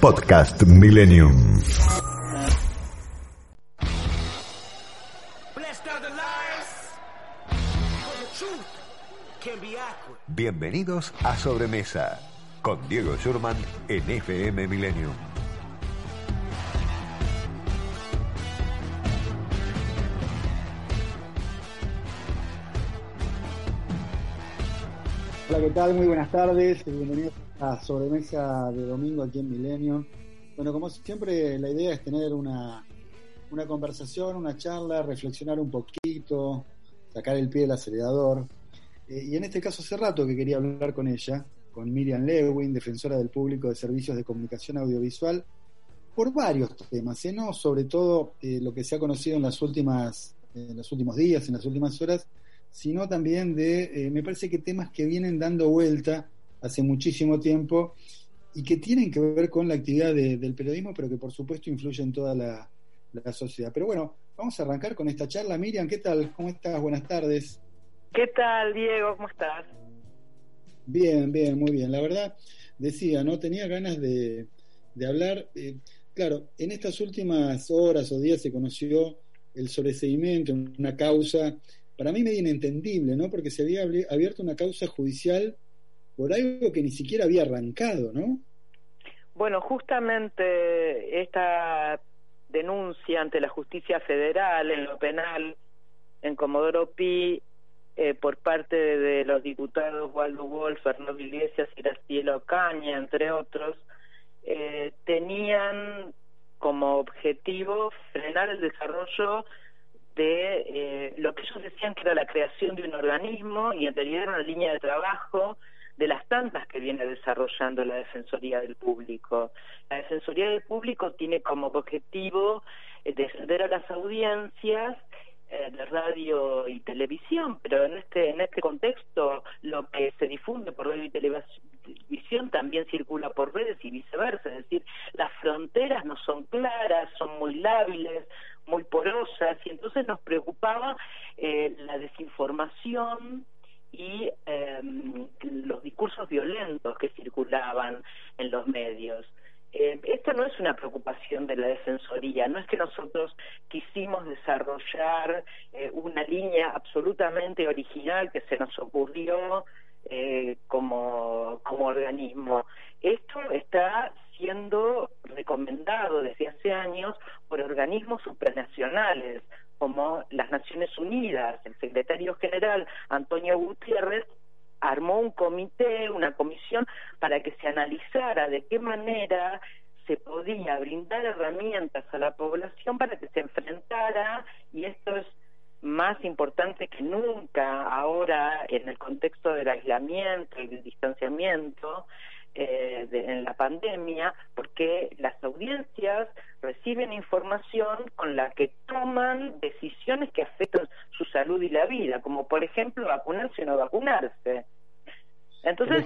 Podcast Millennium. Bienvenidos a Sobremesa con Diego Schurman en FM Millennium. Hola, ¿qué tal? Muy buenas tardes. Bienvenidos a sobremesa de domingo aquí en Milenio. Bueno, como siempre, la idea es tener una, una conversación, una charla, reflexionar un poquito, sacar el pie del acelerador. Eh, y en este caso hace rato que quería hablar con ella, con Miriam Lewin, defensora del público de servicios de comunicación audiovisual, por varios temas, ¿eh? no sobre todo eh, lo que se ha conocido en las últimas, en los últimos días, en las últimas horas, sino también de, me parece que temas que vienen dando vuelta hace muchísimo tiempo y que tienen que ver con la actividad del periodismo, pero que por supuesto influyen en toda la, sociedad. Pero bueno, vamos a arrancar con esta charla. Miriam, ¿qué tal? ¿Cómo estás? Buenas tardes. ¿Qué tal, Diego? ¿Cómo estás? Bien, bien, muy bien. La verdad, decía, ¿no? Tenía ganas de, de hablar. Eh, claro, en estas últimas horas o días se conoció el sobreseimiento, una causa, para mí medio inentendible, ¿no? Porque se había abierto una causa judicial por algo que ni siquiera había arrancado, ¿no? Bueno, justamente esta denuncia ante la justicia federal en lo penal en Comodoro Pi eh, por parte de, los diputados Waldo Wolf, Fernando Iglesias Graciela Ocaña, entre otros, eh, tenían como objetivo frenar el desarrollo de eh, lo que ellos decían que era la creación de un organismo y en una línea de trabajo de las tantas que viene desarrollando la Defensoría del Público. La Defensoría del Público tiene como objetivo eh, defender a las audiencias eh, de radio y televisión, pero en este en este contexto lo que se difunde por radio y televisión también circula por redes y viceversa, es decir, las fronteras no son claras, son muy lábiles, muy porosas y entonces nos preocupaba eh, la desinformación y em, los discursos violentos que circulaban en los medios. Eh, esto no es una preocupación de la Defensoría, no es que nosotros quisimos desarrollar eh, una línea absolutamente original que se nos ocurrió eh, como, como organismo. Esto está siendo recomendado desde hace años por organismos supranacionales, como las Naciones Unidas, el secretario general Antonio Gutiérrez armó un comité, una comisión para que se analizara de qué manera se podía brindar herramientas a la población para que se enfrentara, y esto es más importante que nunca ahora en el contexto del aislamiento y del distanciamiento, eh, en la pandemia, porque las audiencias reciben información con la que toman decisiones que afectan su salud y la vida, como por ejemplo vacunarse o no vacunarse. Entonces,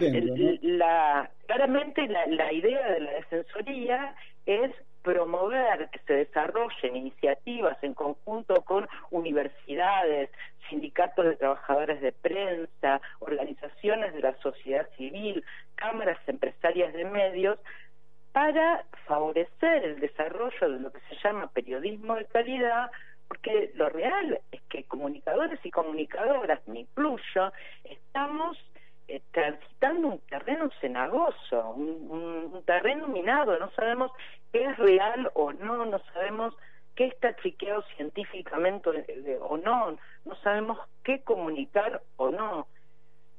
la, claramente la, la idea de la defensoría es promover que se desarrollen iniciativas en conjunto con universidades, sindicatos de trabajadores de prensa, organizaciones de la sociedad civil, cámaras empresarias de medios, para favorecer el desarrollo de lo que se llama periodismo de calidad, porque lo real es que comunicadores y comunicadoras, me incluyo, estamos eh, transitando un terreno cenagoso, un, terreno minado, no sabemos qué es real o no, no sabemos qué está chequeado científicamente o no, no sabemos qué comunicar o no.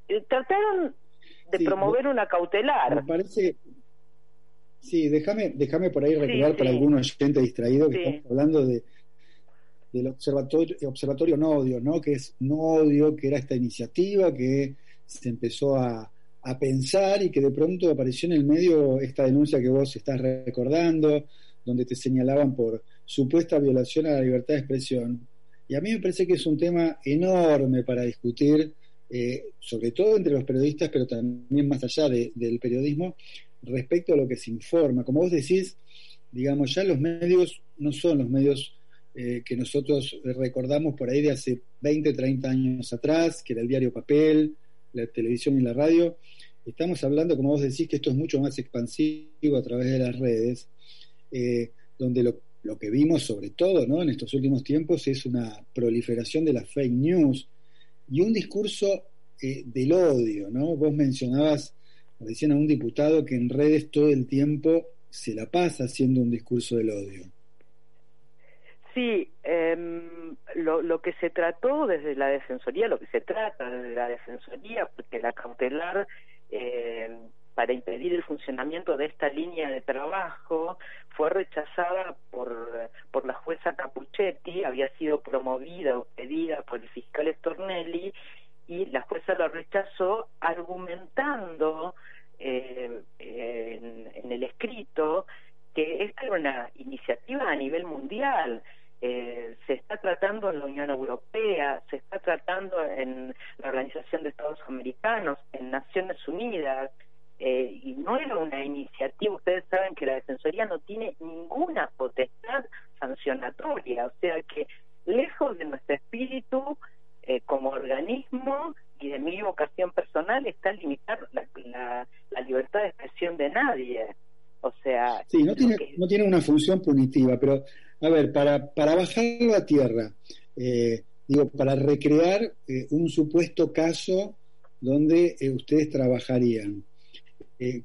Eh, trataron de promover una cautelar. Me parece. Sí, déjame, déjame por ahí recordar para algunos oyentes distraídos que estamos hablando de del observatorio, observatorio no odio, ¿no? Que es no odio, que era esta iniciativa que se empezó a, a pensar y que de pronto apareció en el medio esta denuncia que vos estás recordando, donde te señalaban por supuesta violación a la libertad de expresión. Y a mí me parece que es un tema enorme para discutir, eh, sobre todo entre los periodistas, pero también más allá del periodismo, respecto a lo que se informa. Como vos decís, digamos, ya los medios no son los medios eh, que nosotros recordamos por ahí de hace 20, 30 años atrás, que era el diario papel, la televisión y la radio. Estamos hablando, como vos decís, que esto es mucho más expansivo a través de las redes, eh, donde lo, lo, que vimos sobre todo ¿no? en estos últimos tiempos es una proliferación de las fake news y un discurso eh, del odio. ¿no? Vos mencionabas, decían a un diputado que en redes todo el tiempo se la pasa haciendo un discurso del odio. Sí, eh, lo, que se trató desde la Defensoría, lo que se trata desde la Defensoría, porque la cautelar eh, para impedir el funcionamiento de esta línea de trabajo fue rechazada por, por la jueza Capuchetti, había sido promovida o pedida por el fiscal Stornelli y la jueza lo rechazó argumentando eh, en el escrito que esta era una iniciativa a nivel mundial eh, se está tratando en la Unión Europea, se está tratando en la Organización de Estados Americanos, en Naciones Unidas, eh, y no era una iniciativa, ustedes saben que la Defensoría no tiene ninguna potestad sancionatoria, o sea que lejos de nuestro espíritu eh, como organismo y de mi vocación personal está limitar la, la, libertad de expresión de nadie. O sea, sí, no tiene, no tiene una función punitiva, pero a ver, para, para bajarlo a tierra, eh, digo, para recrear eh, un supuesto caso donde eh, ustedes trabajarían,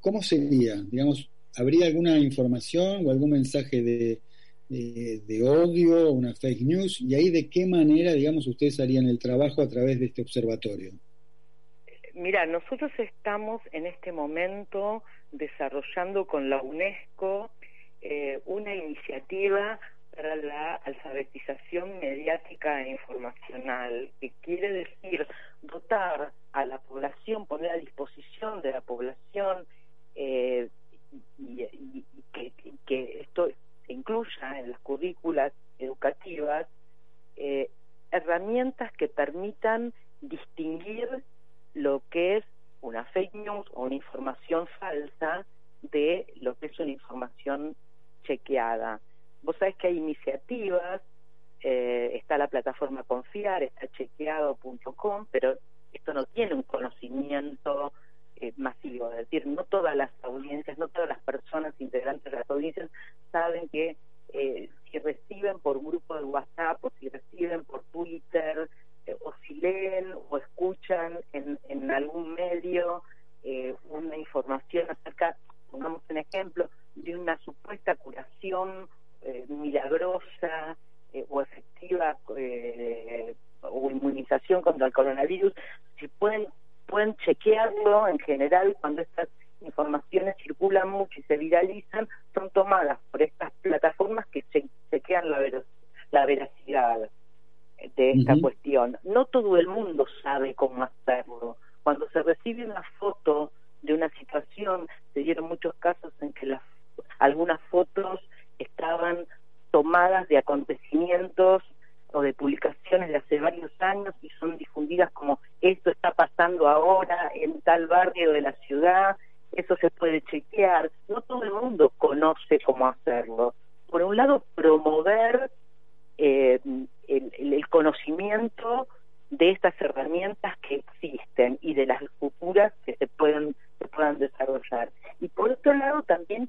¿cómo sería? Digamos, ¿habría alguna información o algún mensaje de, de, odio, una fake news? ¿Y ahí de qué manera, digamos, ustedes harían el trabajo a través de este observatorio? Mira, nosotros estamos en este momento desarrollando con la UNESCO una iniciativa para la alfabetización mediática e informacional, que quiere decir dotar a la población, poner a disposición de la población eh, y, que, esto se incluya en las currículas educativas eh, herramientas que permitan distinguir lo que es una fake news o una información falsa de lo que es una información chequeada. Vos sabés que hay iniciativas, eh, está la plataforma Confiar, está chequeado.com, pero esto no tiene un conocimiento eh, masivo, es decir, no todas las audiencias, no todas las personas integrantes de las audiencias saben que eh, si reciben por grupo de WhatsApp o si reciben por Twitter o si leen o escuchan en, en algún medio una información acerca, pongamos un ejemplo, de una supuesta curación eh, milagrosa eh, o efectiva eh, o inmunización contra el coronavirus, si pueden pueden chequearlo en general cuando estas informaciones circulan mucho y se viralizan, son tomadas por estas plataformas que se chequean la, la veracidad de esta cuestión. No todo el mundo sabe cómo hacerlo. Cuando se recibe una foto de una situación, se dieron muchos casos en que las algunas fotos estaban tomadas de acontecimientos o de publicaciones de hace varios años y son difundidas como esto está pasando ahora en tal barrio de la ciudad, eso se puede chequear. No todo el mundo conoce cómo hacerlo. Por un lado, promover eh, el, el, conocimiento de estas herramientas que existen y de las futuras que se pueden se puedan desarrollar. Y por otro lado, también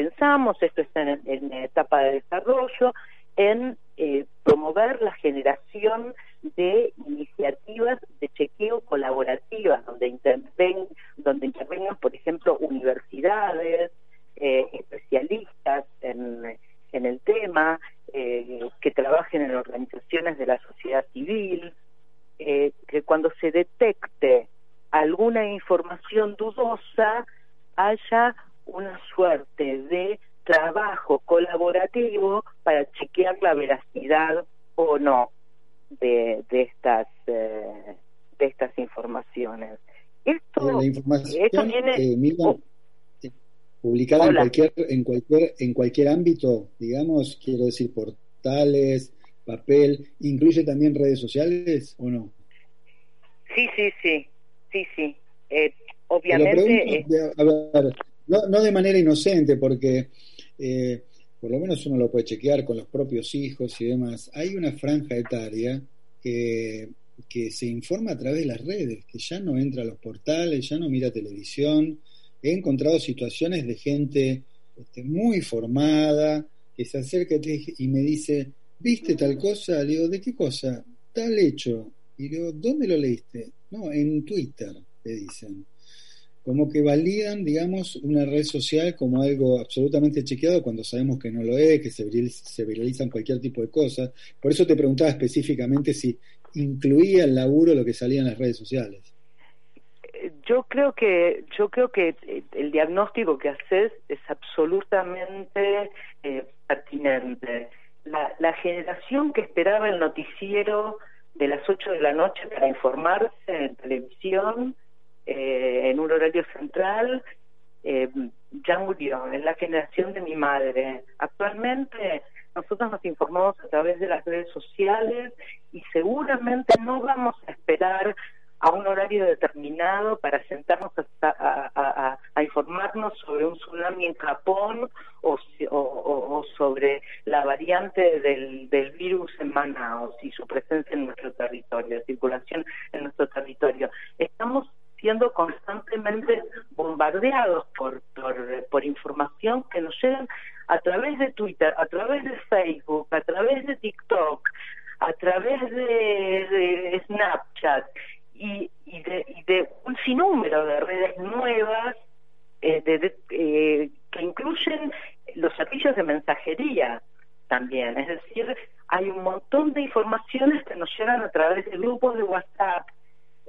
pensamos, esto está en, etapa de desarrollo, en eh, promover la generación de iniciativas de chequeo colaborativas, donde intervengan, por ejemplo, universidades, eh, especialistas en, en, el tema, eh, que trabajen en organizaciones de la sociedad civil, que cuando se detecte alguna información dudosa haya una suerte de trabajo colaborativo para chequear la veracidad o no de, de estas eh, de estas informaciones Esto, la información eh, publicada en cualquier, en cualquier, en cualquier ámbito, digamos, quiero decir portales, papel, incluye también redes sociales o no? Sí, sí, sí, sí, sí. Eh, obviamente. No, no de manera inocente, porque eh, por lo menos uno lo puede chequear con los propios hijos y demás. Hay una franja etaria que, que se informa a través de las redes, que ya no entra a los portales, ya no mira televisión. He encontrado situaciones de gente este, muy formada que se acerca y me dice, ¿viste tal cosa? Le digo, ¿de qué cosa? Tal hecho. Y le digo, ¿dónde lo leíste? No, en Twitter, le dicen. Como que validan, digamos, una red social como algo absolutamente chequeado cuando sabemos que no lo es, que se, se viralizan cualquier tipo de cosas. Por eso te preguntaba específicamente si incluía el laburo lo que salía en las redes sociales. Yo creo que yo creo que el diagnóstico que haces es absolutamente eh, pertinente la, generación que esperaba el noticiero de las 8 de la noche para informarse en televisión, eh, en un horario central, eh, ya murió, es la generación de mi madre. Actualmente nosotros nos informamos a través de las redes sociales y seguramente no vamos a esperar a un horario determinado para sentarnos a, informarnos sobre un tsunami en Japón o, sobre la variante del, virus en Manaus y su presencia en nuestro territorio, circulación en nuestro territorio. Estamos siendo constantemente bombardeados por, por, información que nos llegan a través de Twitter, a través de Facebook, a través de TikTok, a través de Snapchat y, de, un sinnúmero de redes nuevas eh, eh, que incluyen los servicios de mensajería también. Es decir, hay un montón de informaciones que nos llegan a través de grupos de WhatsApp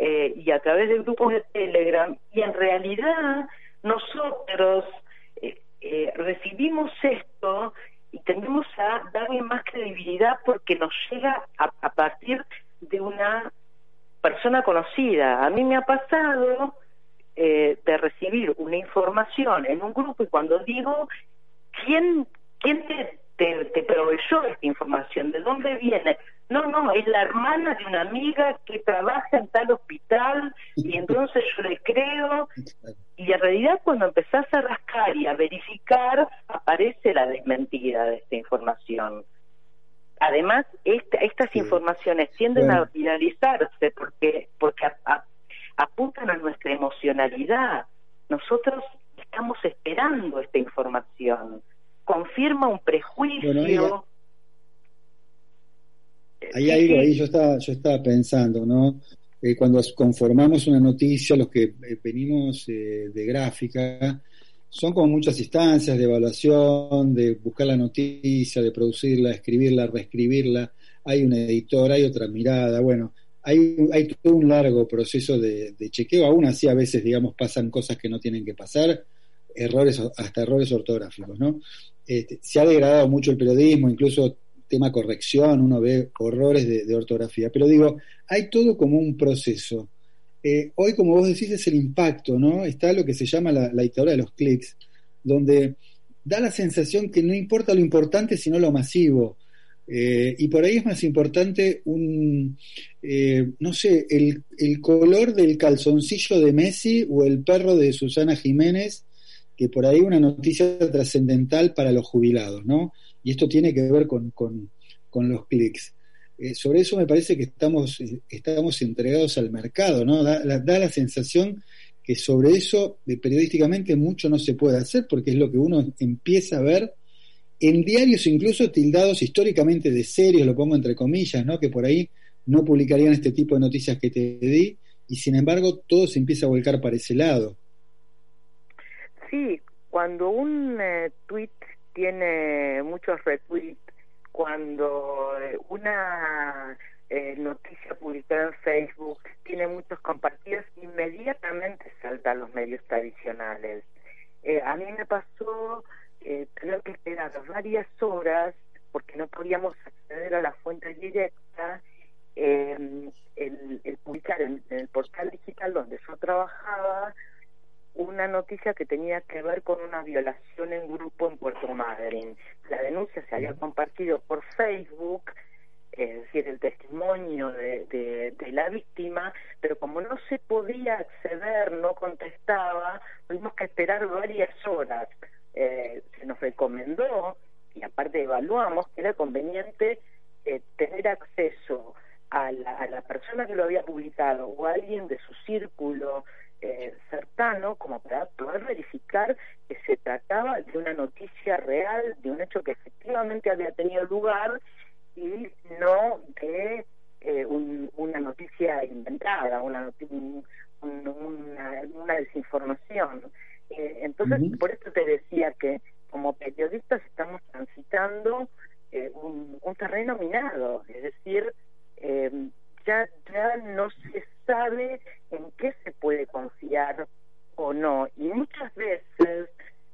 eh, y a través de grupos de Telegram y en realidad nosotros recibimos esto y tendemos a darle más credibilidad porque nos llega a partir de una persona conocida. A mí me ha pasado eh, de recibir una información en un grupo y cuando digo, ¿quién, quién te, te, proveyó esta información? ¿De dónde viene? No, no, es la hermana de una amiga que trabaja en tal hospital y entonces yo le creo. Y en realidad cuando empezás a rascar y a verificar, aparece la desmentida de esta información. Además, estas informaciones tienden a viralizarse porque, porque apuntan a nuestra emocionalidad. Nosotros estamos esperando esta información. Confirma un prejuicio. Hay, ahí, yo estaba, yo estaba pensando, ¿no? Eh, cuando conformamos una noticia, los que eh, venimos eh, de gráfica, son como muchas instancias de evaluación, de buscar la noticia, de producirla, escribirla, reescribirla. Hay un editor, hay otra mirada, bueno, hay, hay todo un largo proceso de, chequeo. Aún así, a veces, digamos, pasan cosas que no tienen que pasar, errores, hasta errores ortográficos, ¿no? Este, se ha degradado mucho el periodismo, incluso tema corrección, uno ve horrores de, ortografía. Pero digo, hay todo como un proceso eh, hoy, como vos decís, es el impacto, ¿no? Está lo que se llama la, dictadura de los clics, donde da la sensación que no importa lo importante, sino lo masivo. Eh, y por ahí es más importante un, eh, no sé, el, el, color del calzoncillo de Messi o el perro de Susana Jiménez, que por ahí una noticia trascendental para los jubilados, ¿no? Y esto tiene que ver con, con, con los clics. Eh, sobre eso me parece que estamos, eh, estamos entregados al mercado, ¿no? Da, la sensación que sobre eso eh, periodísticamente mucho no se puede hacer porque es lo que uno empieza a ver en diarios incluso tildados históricamente de serios, lo pongo entre comillas, ¿no? Que por ahí no publicarían este tipo de noticias que te di y sin embargo todo se empieza a volcar para ese lado. Sí, cuando un tweet tiene muchos retweets cuando eh, una eh, noticia publicada en Facebook tiene muchos compartidos, inmediatamente salta a los medios tradicionales. Eh, a mí me pasó tener que esperar varias horas porque no podíamos acceder a la fuente directa el, publicar en, el portal digital donde yo trabajaba una noticia que tenía que ver con una violación en grupo en Puerto Madryn. La denuncia se había compartido por Facebook, es decir, el testimonio de, de, la víctima, pero como no se podía acceder, no contestaba, tuvimos que esperar varias horas. Eh, se nos recomendó, y aparte evaluamos, que era conveniente eh, tener acceso a la, a la persona que lo había publicado o a alguien de su círculo eh, cercano como para poder verificar que se trataba de una noticia real, de un hecho que efectivamente había tenido lugar y no de eh, una noticia inventada, una, una, desinformación. Eh, entonces, por eso te decía que como periodistas estamos transitando un, un, terreno minado, es decir, ya, ya no se sabe en qué se puede confiar o no. Y muchas veces,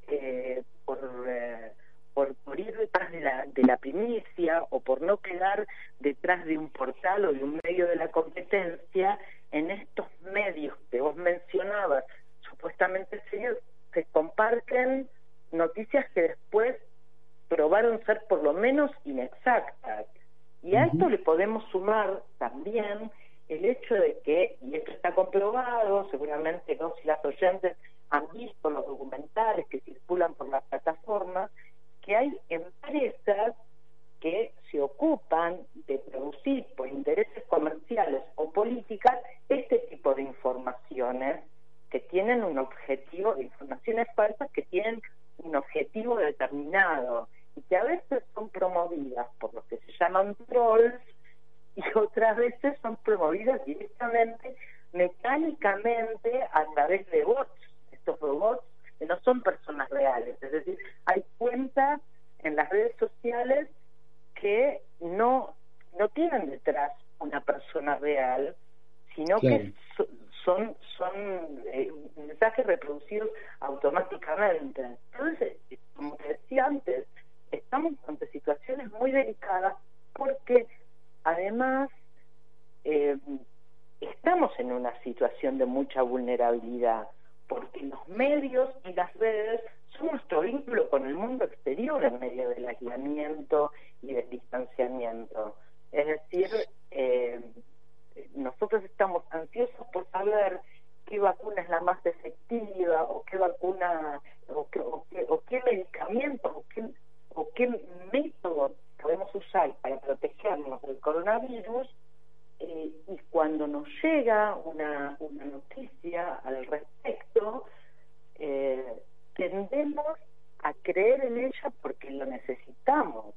eh, por, eh, por, por, ir detrás de la, de la primicia o por no quedar detrás de un portal o de un medio de la competencia, en estos medios que vos mencionabas, supuestamente serios, se comparten noticias que después probaron ser por lo menos inexactas. Y a esto le podemos sumar también el hecho de que, y esto está comprobado, seguramente no si las oyentes han visto los documentales que circulan por la plataforma, que hay empresas que se ocupan de producir por intereses comerciales o políticas este tipo de informaciones que tienen un objetivo, de informaciones falsas que tienen un objetivo determinado y que a veces son promovidas por lo que se llaman trolls y otras veces son promovidas directamente, mecánicamente, a través de bots. Estos robots que no son personas reales, es decir, hay cuentas en las redes sociales que no, no tienen detrás una persona real, sino que son, son eh, mensajes reproducidos automáticamente. Entonces, como te decía antes, estamos ante situaciones muy delicadas porque Además, eh, estamos en una situación de mucha vulnerabilidad, porque los medios y las redes son nuestro vínculo con el mundo exterior en medio del aislamiento y del distanciamiento. Es decir, eh, nosotros estamos ansiosos por saber qué vacuna es la más efectiva o qué vacuna o qué, o qué, medicamento o qué, o qué método podemos usar para protegernos del coronavirus eh, y cuando nos llega una, una noticia al respecto, eh, tendemos a creer en ella porque lo necesitamos,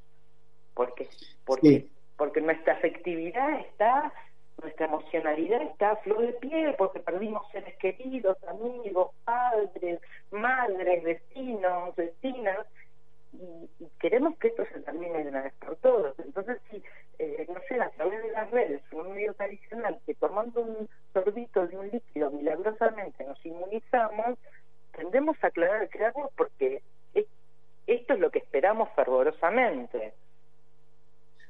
porque, porque, porque nuestra afectividad está, nuestra emocionalidad está a flor de piel, porque perdimos seres queridos, amigos, padres, madres, vecinos, vecinas, y, queremos que esto se termine de una vez por todas. Entonces, si, eh, no sé, a través de las redes, un medio tradicional, que tomando un sorbito de un líquido milagrosamente nos inmunizamos, tendemos a aclarar, crearnos porque esto es lo que esperamos fervorosamente.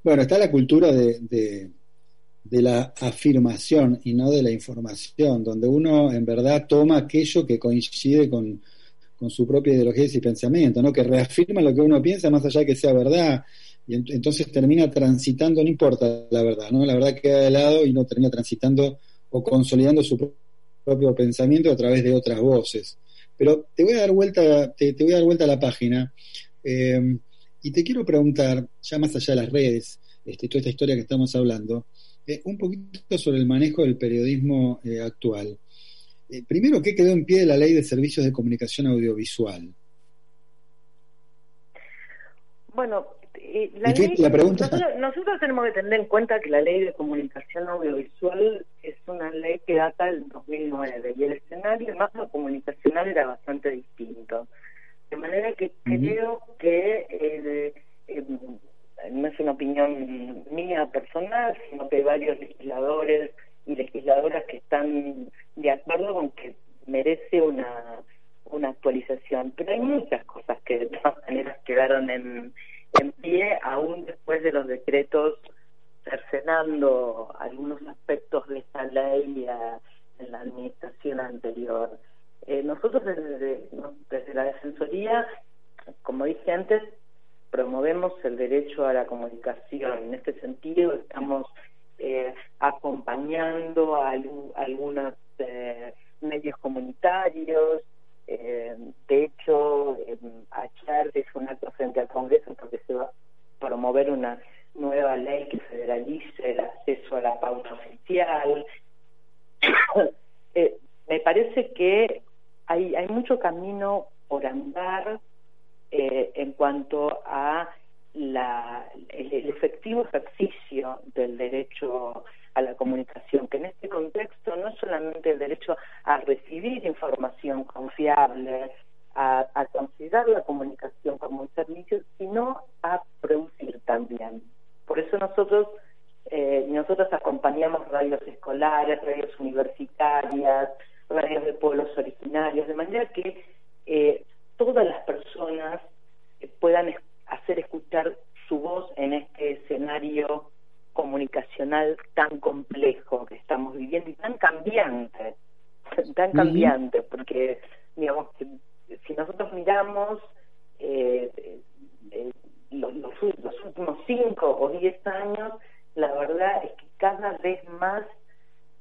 Bueno, está la cultura de, de, la afirmación y no de la información, donde uno en verdad toma aquello que coincide con, con su propia ideología y pensamiento, ¿no? que reafirma lo que uno piensa más allá de que sea verdad, y entonces termina transitando, no importa la verdad, ¿no? la verdad queda de lado y no termina transitando o consolidando su propio pensamiento a través de otras voces. Pero te voy a dar vuelta, te, voy a dar vuelta a la página eh, y te quiero preguntar, ya más allá de las redes, este, toda esta historia que estamos hablando, eh, un poquito sobre el manejo del periodismo eh, actual. Eh, primero, ¿qué quedó en pie de la ley de servicios de comunicación audiovisual? Bueno, eh, la ley, nosotros, tenemos que tener en cuenta que la ley de comunicación audiovisual es una ley que data del 2009 y el escenario más comunicacional era bastante distinto. De manera que creo que eh, no es una opinión mía personal, sino que varios legisladores y legisladoras que están de acuerdo con que merece una, una actualización. Pero hay muchas cosas que de todas maneras quedaron en, en pie aún después de los decretos cercenando algunos aspectos de esta ley en la administración anterior. Eh, nosotros desde, desde la Defensoría, como dije antes, promovemos el derecho a la comunicación. En este sentido, estamos eh, acompañando a, algunos eh, medios comunitarios. Eh, de hecho, ayer es un acto frente al Congreso porque se va a promover una nueva ley que federalice el acceso a la pauta oficial. me parece que hay, hay mucho camino por andar eh, en cuanto a la, el, efectivo ejercicio del derecho a la comunicación, que en este contexto no es solamente el derecho a recibir información confiable, a, considerar la comunicación como un servicio, sino a producir también. Por eso nosotros eh, nosotros acompañamos radios escolares, radios universitarias, radios de pueblos originarios, de manera que eh, todas las personas puedan hacer escuchar su voz en este escenario comunicacional tan complejo que estamos viviendo y tan cambiante, tan cambiante, porque digamos que si nosotros miramos eh, eh, los, últimos cinco o diez años, la verdad es que cada vez más,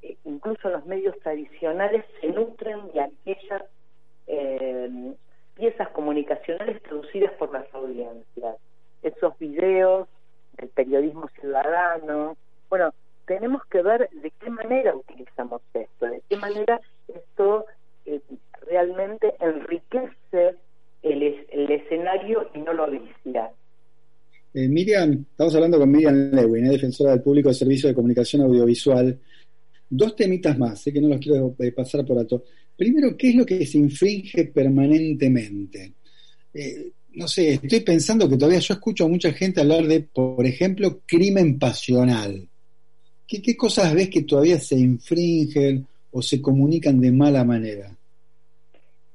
eh, incluso los medios tradicionales, se nutren de aquellas piezas comunicacionales producidas por las audiencias, esos videos del periodismo ciudadano. Bueno, tenemos que ver de qué manera utilizamos esto, de qué manera esto eh, realmente enriquece el, escenario y no lo aísla. Eh, Miriam, estamos hablando con Miriam Lewin, eh, defensora del público de servicio de comunicación audiovisual. Dos temitas más, sé que no los quiero eh, pasar por alto. Primero, ¿qué es lo que se infringe permanentemente? Eh, no sé, estoy pensando que todavía yo escucho a mucha gente hablar de, por ejemplo, crimen pasional. ¿Qué, qué cosas ves que todavía se infringen o se comunican de mala manera?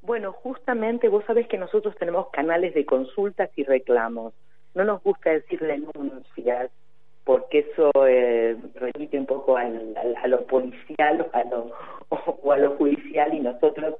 Bueno, justamente vos sabés que nosotros tenemos canales de consultas y reclamos. No nos gusta decir denuncias, porque eso eh, remite un poco al, a lo policial a lo, o, a lo judicial y nosotros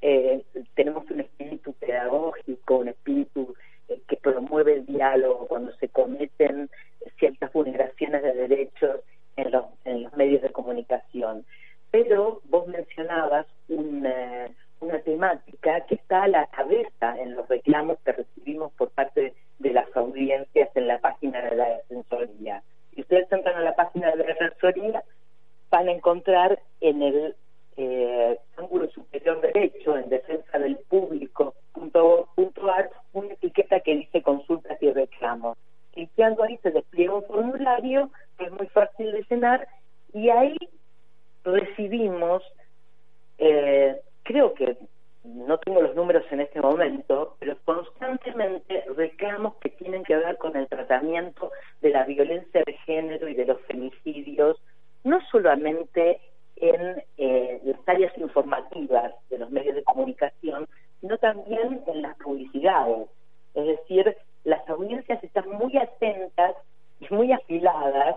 eh, tenemos un espíritu pedagógico, un espíritu eh, que promueve el diálogo cuando se cometen ciertas vulneraciones de derechos en los, en los medios de comunicación. Pero vos mencionabas una, una temática que está a la cabeza en los reclamos que recibimos por parte de las audiencias en la página de la Defensoría. Si ustedes entran a la página de la Defensoría, van a encontrar en el eh, ángulo superior derecho, en defensa del público, punto, una etiqueta que dice consultas y reclamos. Clicando ahí se despliega un formulario que es muy fácil de llenar y ahí recibimos, eh, creo que no tengo los números en este momento, pero constantemente reclamos que tienen que ver con el tratamiento de la violencia de género y de los femicidios, no solamente en eh, las áreas informativas de los medios de comunicación, sino también en las publicidades. Es decir, las audiencias están muy atentas y muy afiladas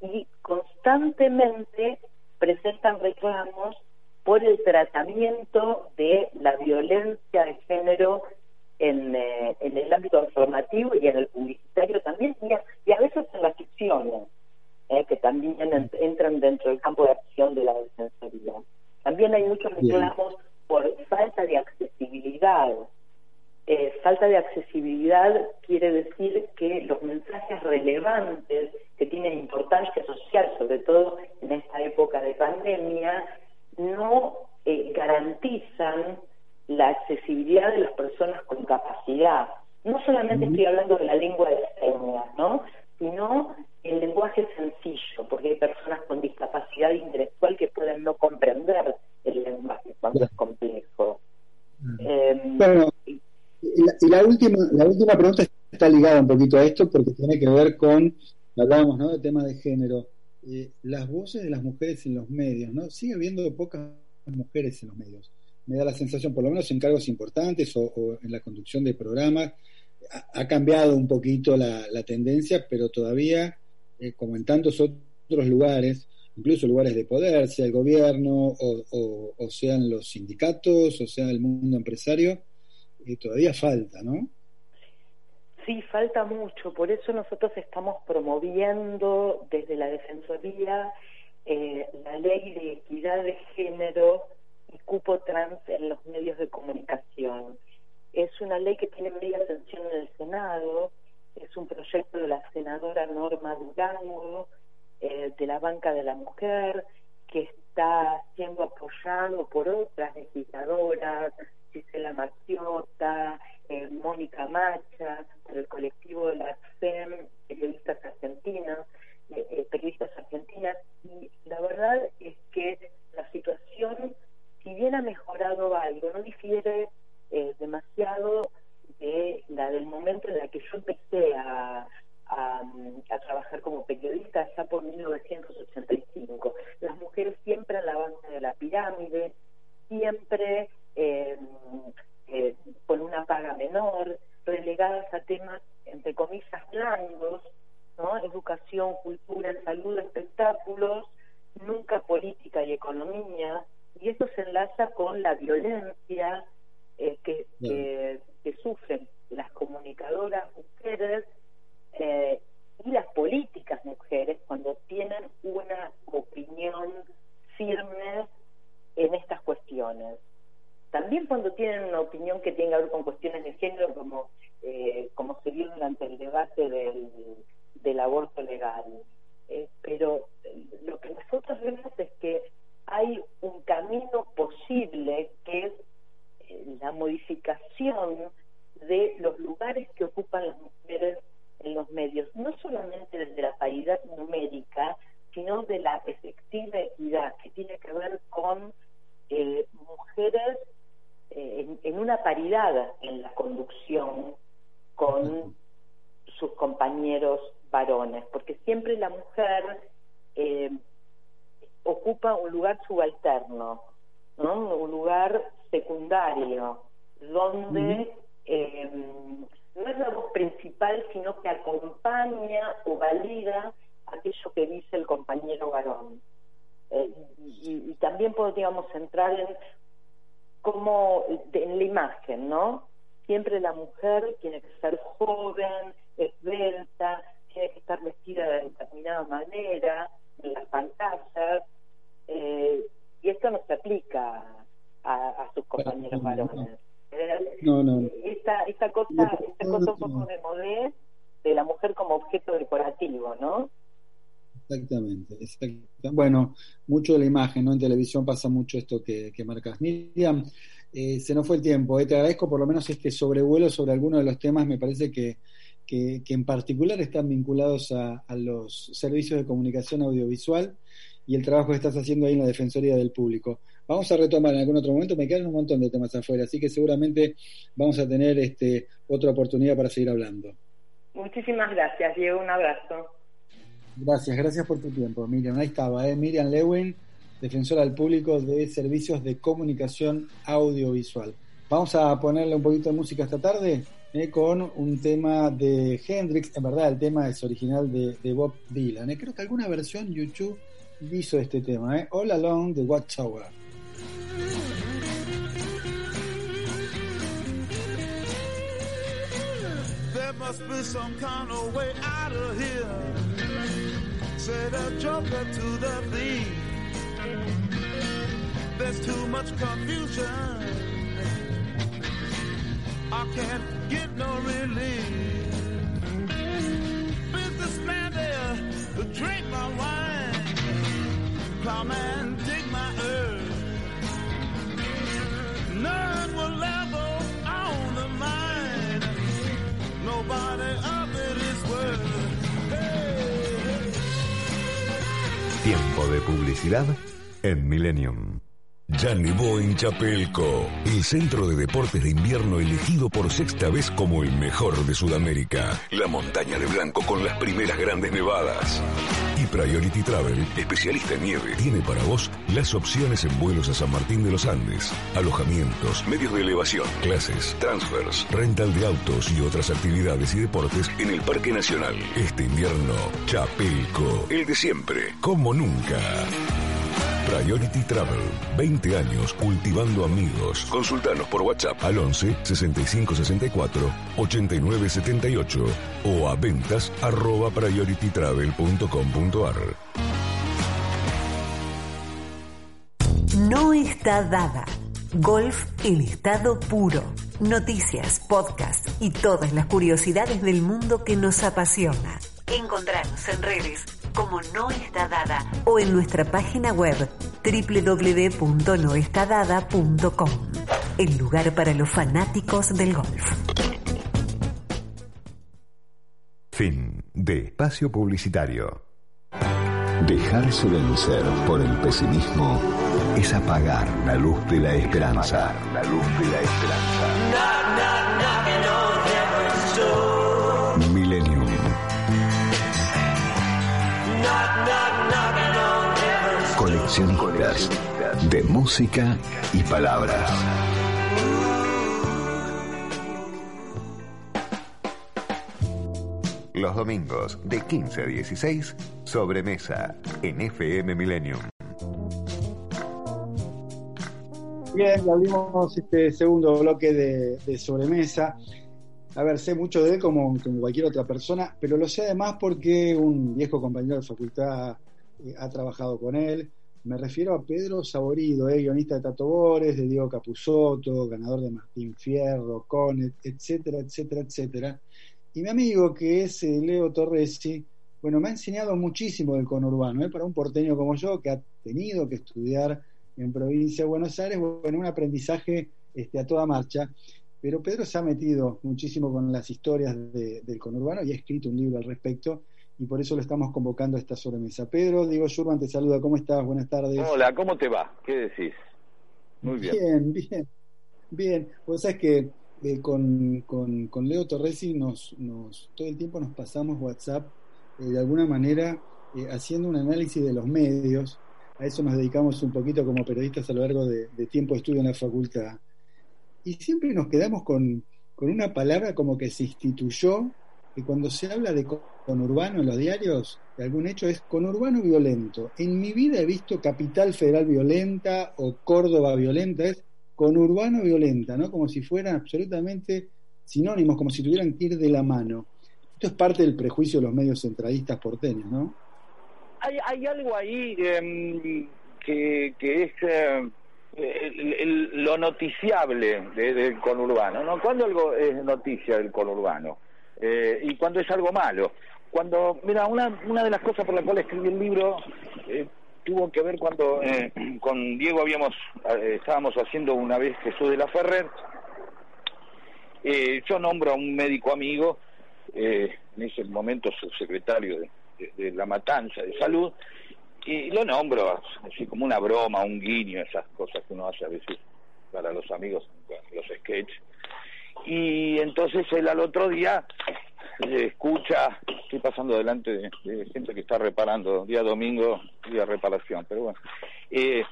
y constantemente presentan reclamos por el tratamiento de la violencia de género en, eh, en el ámbito informativo y en el publicitario también, y a, veces en las ficciones, eh, que también entran dentro del campo de acción de la defensoría. También hay muchos reclamos por falta de accesibilidad. Eh, falta de accesibilidad quiere decir que los mensajes relevantes que tienen importancia social, sobre todo en esta época de pandemia, no eh, garantizan la accesibilidad de las personas con capacidad. No solamente estoy hablando de la lengua de señas, ¿no? sino el lenguaje sencillo, porque hay personas con discapacidad intelectual que pueden no comprender el lenguaje cuando es complejo. Em, bueno, y la, la última pregunta está ligada un poquito a esto porque tiene que ver con, hablábamos ¿no? del tema de género. Eh, las voces de las mujeres en los medios, ¿no? Sigue habiendo pocas mujeres en los medios. Me da la sensación, por lo menos en cargos importantes o, en la conducción de programas, ha, cambiado un poquito la, tendencia, pero todavía eh, como en tantos otros lugares, incluso lugares de poder, sea el gobierno o, o, sean los sindicatos o sea el mundo empresario, eh, todavía falta, ¿no? Sí, falta mucho, por eso nosotros estamos promoviendo desde la Defensoría eh, la ley de equidad de género y cupo trans en los medios de comunicación. Es una ley que tiene media atención en el Senado, es un proyecto de la senadora Norma Durango, eh, de la Banca de la Mujer, que está siendo apoyado por otras legisladoras, Gisela Marciota, eh, Mónica Macha, por el colectivo de la FEM, periodistas argentinas, eh, periodistas argentinas, y la verdad es que la situación, si bien ha mejorado algo, no difiere demasiado de la del momento en la que yo empecé a, a, trabajar como periodista ya por 1985. Las mujeres siempre a la de la pirámide, siempre eh, eh, con una paga menor, relegadas a temas, entre comillas, blandos, ¿no? educación, cultura, salud, espectáculos, nunca política y economía, y eso se enlaza con la violencia eh, que, que sufren las comunicadoras mujeres eh, y las políticas mujeres cuando tienen una opinión firme en estas cuestiones. También cuando tienen una opinión que tenga que ver con cuestiones de género, como, eh, como se vio durante el debate del, del aborto legal. Eh, pero lo que nosotros vemos es que hay un camino posible que es la modificación de los lugares que ocupan las mujeres en los medios, no solamente desde la paridad numérica, sino de la efectiva equidad, que tiene que ver con eh, mujeres eh, en, una paridad en la conducción con sus compañeros varones, porque siempre la mujer eh, ocupa un lugar subalterno, ¿no? un lugar secundario, donde no es la voz principal, sino que acompaña o valida aquello que dice el compañero varón. Eh, y, también podríamos entrar en como en la imagen, ¿no? Siempre la mujer tiene que ser joven, esbelta, tiene que estar vestida de determinada manera en las pantallas, eh, y esto no se aplica a sus compañeros varones. No, no. Esta, esta cosa, esta cosa un poco de modé de la mujer como objeto decorativo, ¿no? Exactamente, exactamente. Bueno, mucho de la imagen, ¿no? En televisión pasa mucho esto que, que marcas. Miriam, eh, se nos fue el tiempo. Eh. Te agradezco por lo menos este sobrevuelo sobre algunos de los temas. Me parece que, que, en particular están vinculados a, a, los servicios de comunicación audiovisual y el trabajo que estás haciendo ahí en la Defensoría del Público. Vamos a retomar en algún otro momento, me quedan un montón de temas afuera, así que seguramente vamos a tener este, otra oportunidad para seguir hablando. Muchísimas gracias, Diego, un abrazo. Gracias, gracias por tu tiempo, Miriam. Ahí estaba, ¿eh? Miriam Lewin, defensora del público de servicios de comunicación audiovisual. Vamos a ponerle un poquito de música esta tarde ¿eh? con un tema de Hendrix. En verdad, el tema es original de, Bob Dylan. ¿eh? Creo que alguna versión YouTube hizo este tema, ¿eh? All Along the Watchtower. There must be some kind of way out of here. Said a joker to the thief. There's too much confusion. I can't get no relief. Businessman there drink my wine. Plowman dig my earth. None will level on the mine. Nobody of Tiempo de publicidad en Millennium. Ya nevó en Chapelco, el centro de deportes de invierno elegido por sexta vez como el mejor de Sudamérica. La montaña de blanco con las primeras grandes nevadas. Y Priority Travel, especialista en nieve, tiene para vos las opciones en vuelos a San Martín de los Andes, alojamientos, medios de elevación, clases, transfers, rental de autos y otras actividades y deportes en el Parque Nacional. Este invierno, Chapelco, el de siempre, como nunca. Priority Travel, 20 años cultivando amigos. Consultanos por WhatsApp al 11 65 64 89 78 o a ventas arroba prioritytravel.com.ar. No está dada. Golf en estado puro. Noticias, podcasts y todas las curiosidades del mundo que nos apasiona. Encontrarnos en redes como No Está Dada o en nuestra página web www.noestadada.com, el lugar para los fanáticos del golf. Fin de espacio publicitario. Dejarse vencer por el pesimismo es apagar la luz de la esperanza. La luz de la esperanza. Millennium. Coleccionistas de música y palabras. Los domingos de 15 a 16, sobremesa en FM Millennium. Bien, abrimos este segundo bloque de, de sobremesa. A ver, sé mucho de él como, cualquier otra persona, pero lo sé además porque un viejo compañero de facultad eh, ha trabajado con él. Me refiero a Pedro Saborido, eh, guionista de Tato Bores, de Diego Capusotto, ganador de Martín Fierro, Conet, etcétera, etcétera, etcétera. Y mi amigo, que es eh, Leo Torresi, bueno, me ha enseñado muchísimo del conurbano, eh, para un porteño como yo, que ha tenido que estudiar en provincia de Buenos Aires, bueno, un aprendizaje este, a toda marcha. Pero Pedro se ha metido muchísimo con las historias de, del conurbano y ha escrito un libro al respecto y por eso lo estamos convocando a esta sobremesa. Pedro, Diego Schurman te saluda, ¿cómo estás? Buenas tardes. Hola, ¿cómo te va? ¿Qué decís? Muy bien. Bien, bien. Bien, vos sabés que eh, con, con, con, Leo Torresi nos, nos, todo el tiempo nos pasamos WhatsApp eh, de alguna manera eh, haciendo un análisis de los medios. A eso nos dedicamos un poquito como periodistas a lo largo de, de tiempo de estudio en la facultad. Y siempre nos quedamos con, con una palabra como que se instituyó que cuando se habla de conurbano en los diarios, de algún hecho, es conurbano violento. En mi vida he visto Capital Federal violenta o Córdoba violenta, es conurbano violenta, ¿no? Como si fueran absolutamente sinónimos, como si tuvieran que ir de la mano. Esto es parte del prejuicio de los medios centralistas porteños, ¿no? Hay, hay algo ahí eh, que, que, es eh, lo noticiable de, del conurbano, ¿no? ¿Cuándo algo es noticia del conurbano? Eh, y cuando es algo malo. Cuando, mira, una, una de las cosas por las cuales escribí el libro eh, tuvo que ver cuando eh, con Diego habíamos eh, estábamos haciendo una vez Jesús de la Ferrer. Eh, yo nombro a un médico amigo, en ese momento subsecretario de, de, de, la Matanza de Salud, y lo nombro así como una broma, un guiño, esas cosas que uno hace a veces para los amigos, los sketches y entonces él al otro día eh, escucha, estoy pasando delante de, de, gente que está reparando, día domingo, día reparación, pero bueno, eh,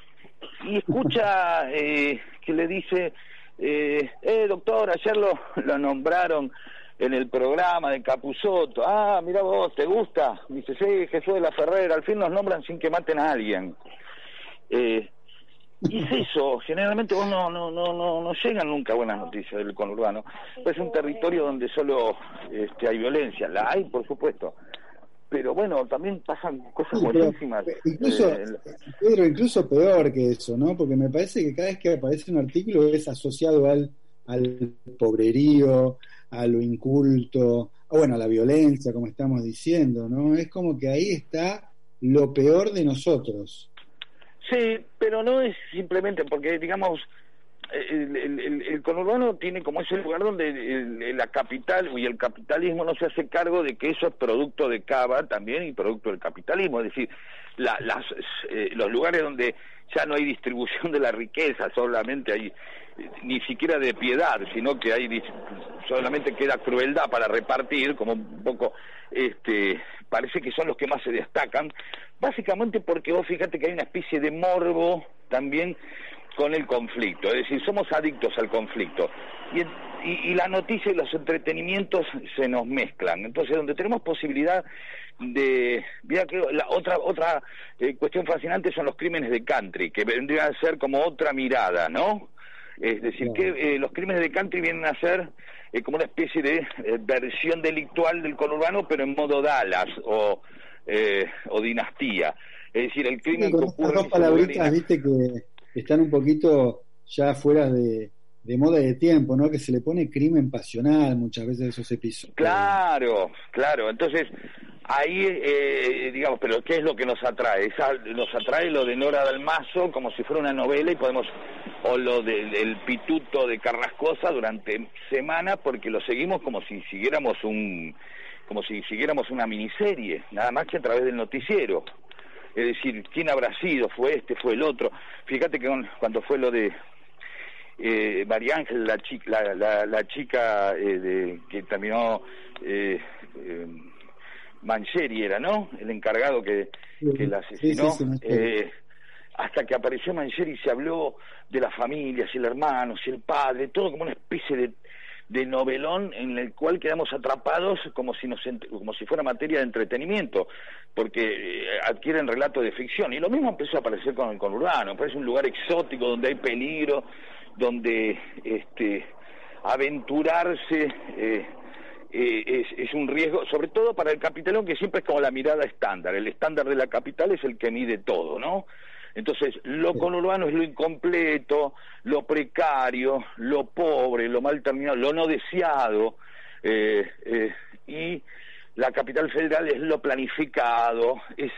y escucha eh, que le dice, eh, eh, doctor, ayer lo, lo nombraron en el programa de Capuzoto, ah, mira vos, ¿te gusta? dice, sí, Jesús de la Ferrera, al fin nos nombran sin que maten a alguien. Eh, y es eso, generalmente vos no, no, no, no, no llegan nunca buenas noticias del conurbano. Es un territorio donde solo este, hay violencia, la hay por supuesto, pero bueno, también pasan cosas sí, buenísimas. Incluso, eh, Pedro, incluso peor que eso, ¿no? Porque me parece que cada vez que aparece un artículo es asociado al, al pobrerío, a lo inculto, o bueno, a la violencia, como estamos diciendo, ¿no? Es como que ahí está lo peor de nosotros. Sí, pero no es simplemente porque, digamos, el, conurbano tiene como ese lugar donde la capital y el capitalismo no se hace cargo de que eso es producto de Cava también y producto del capitalismo. Es decir, las, eh, los lugares donde ya no hay distribución de la riqueza, solamente hay ni siquiera de piedad, sino que hay solamente queda crueldad para repartir, como un poco este parece que son los que más se destacan, básicamente porque vos fíjate que hay una especie de morbo también con el conflicto, es decir, somos adictos al conflicto. Y, y, la noticia y los entretenimientos se nos mezclan. Entonces, donde tenemos posibilidad de... Mira la otra otra eh, cuestión fascinante son los crímenes de country, que vendrían a ser como otra mirada, ¿no? Es decir, que eh, los crímenes de country vienen a ser eh, como una especie de versión delictual del conurbano, pero en modo Dallas o, o dinastía. Es decir, el crimen que ocurre... Dos palabritas, viste, que están un poquito ya fuera de de moda y de tiempo, ¿no? Que se le pone crimen pasional muchas veces esos episodios. Claro, claro. Entonces, ahí, eh, digamos, pero ¿qué es lo que nos atrae? nos atrae lo de Nora Dalmazo como si fuera una novela y podemos, o lo del pituto de Carrascosa durante semanas porque lo seguimos como si siguiéramos un, como si siguiéramos una miniserie, nada más que a través del noticiero. Es decir, ¿quién habrá sido? ¿Fue este? ¿Fue el otro? Fíjate que cuando fue lo de eh, María Ángel, la, chica, la, chica eh, de, que terminó eh, eh, Mancheri era, ¿no? El encargado que, que la asesinó. eh, hasta que apareció Mancheri se habló de las familias, el hermano, el padre, todo como una especie de, de novelón en el cual quedamos atrapados como si, nos, como si fuera materia de entretenimiento, porque eh, adquieren relato de ficción. Y lo mismo empezó a aparecer con el conurbano, parece un lugar exótico donde hay peligro, donde este, aventurarse eh, eh, es, es, un riesgo, sobre todo para el capitalón, que siempre es como la mirada estándar. El estándar de la capital es el que mide todo, ¿no? Entonces, lo conurbano es lo incompleto, lo precario, lo pobre, lo mal terminado, lo no deseado, eh, y la capital federal es lo planificado, es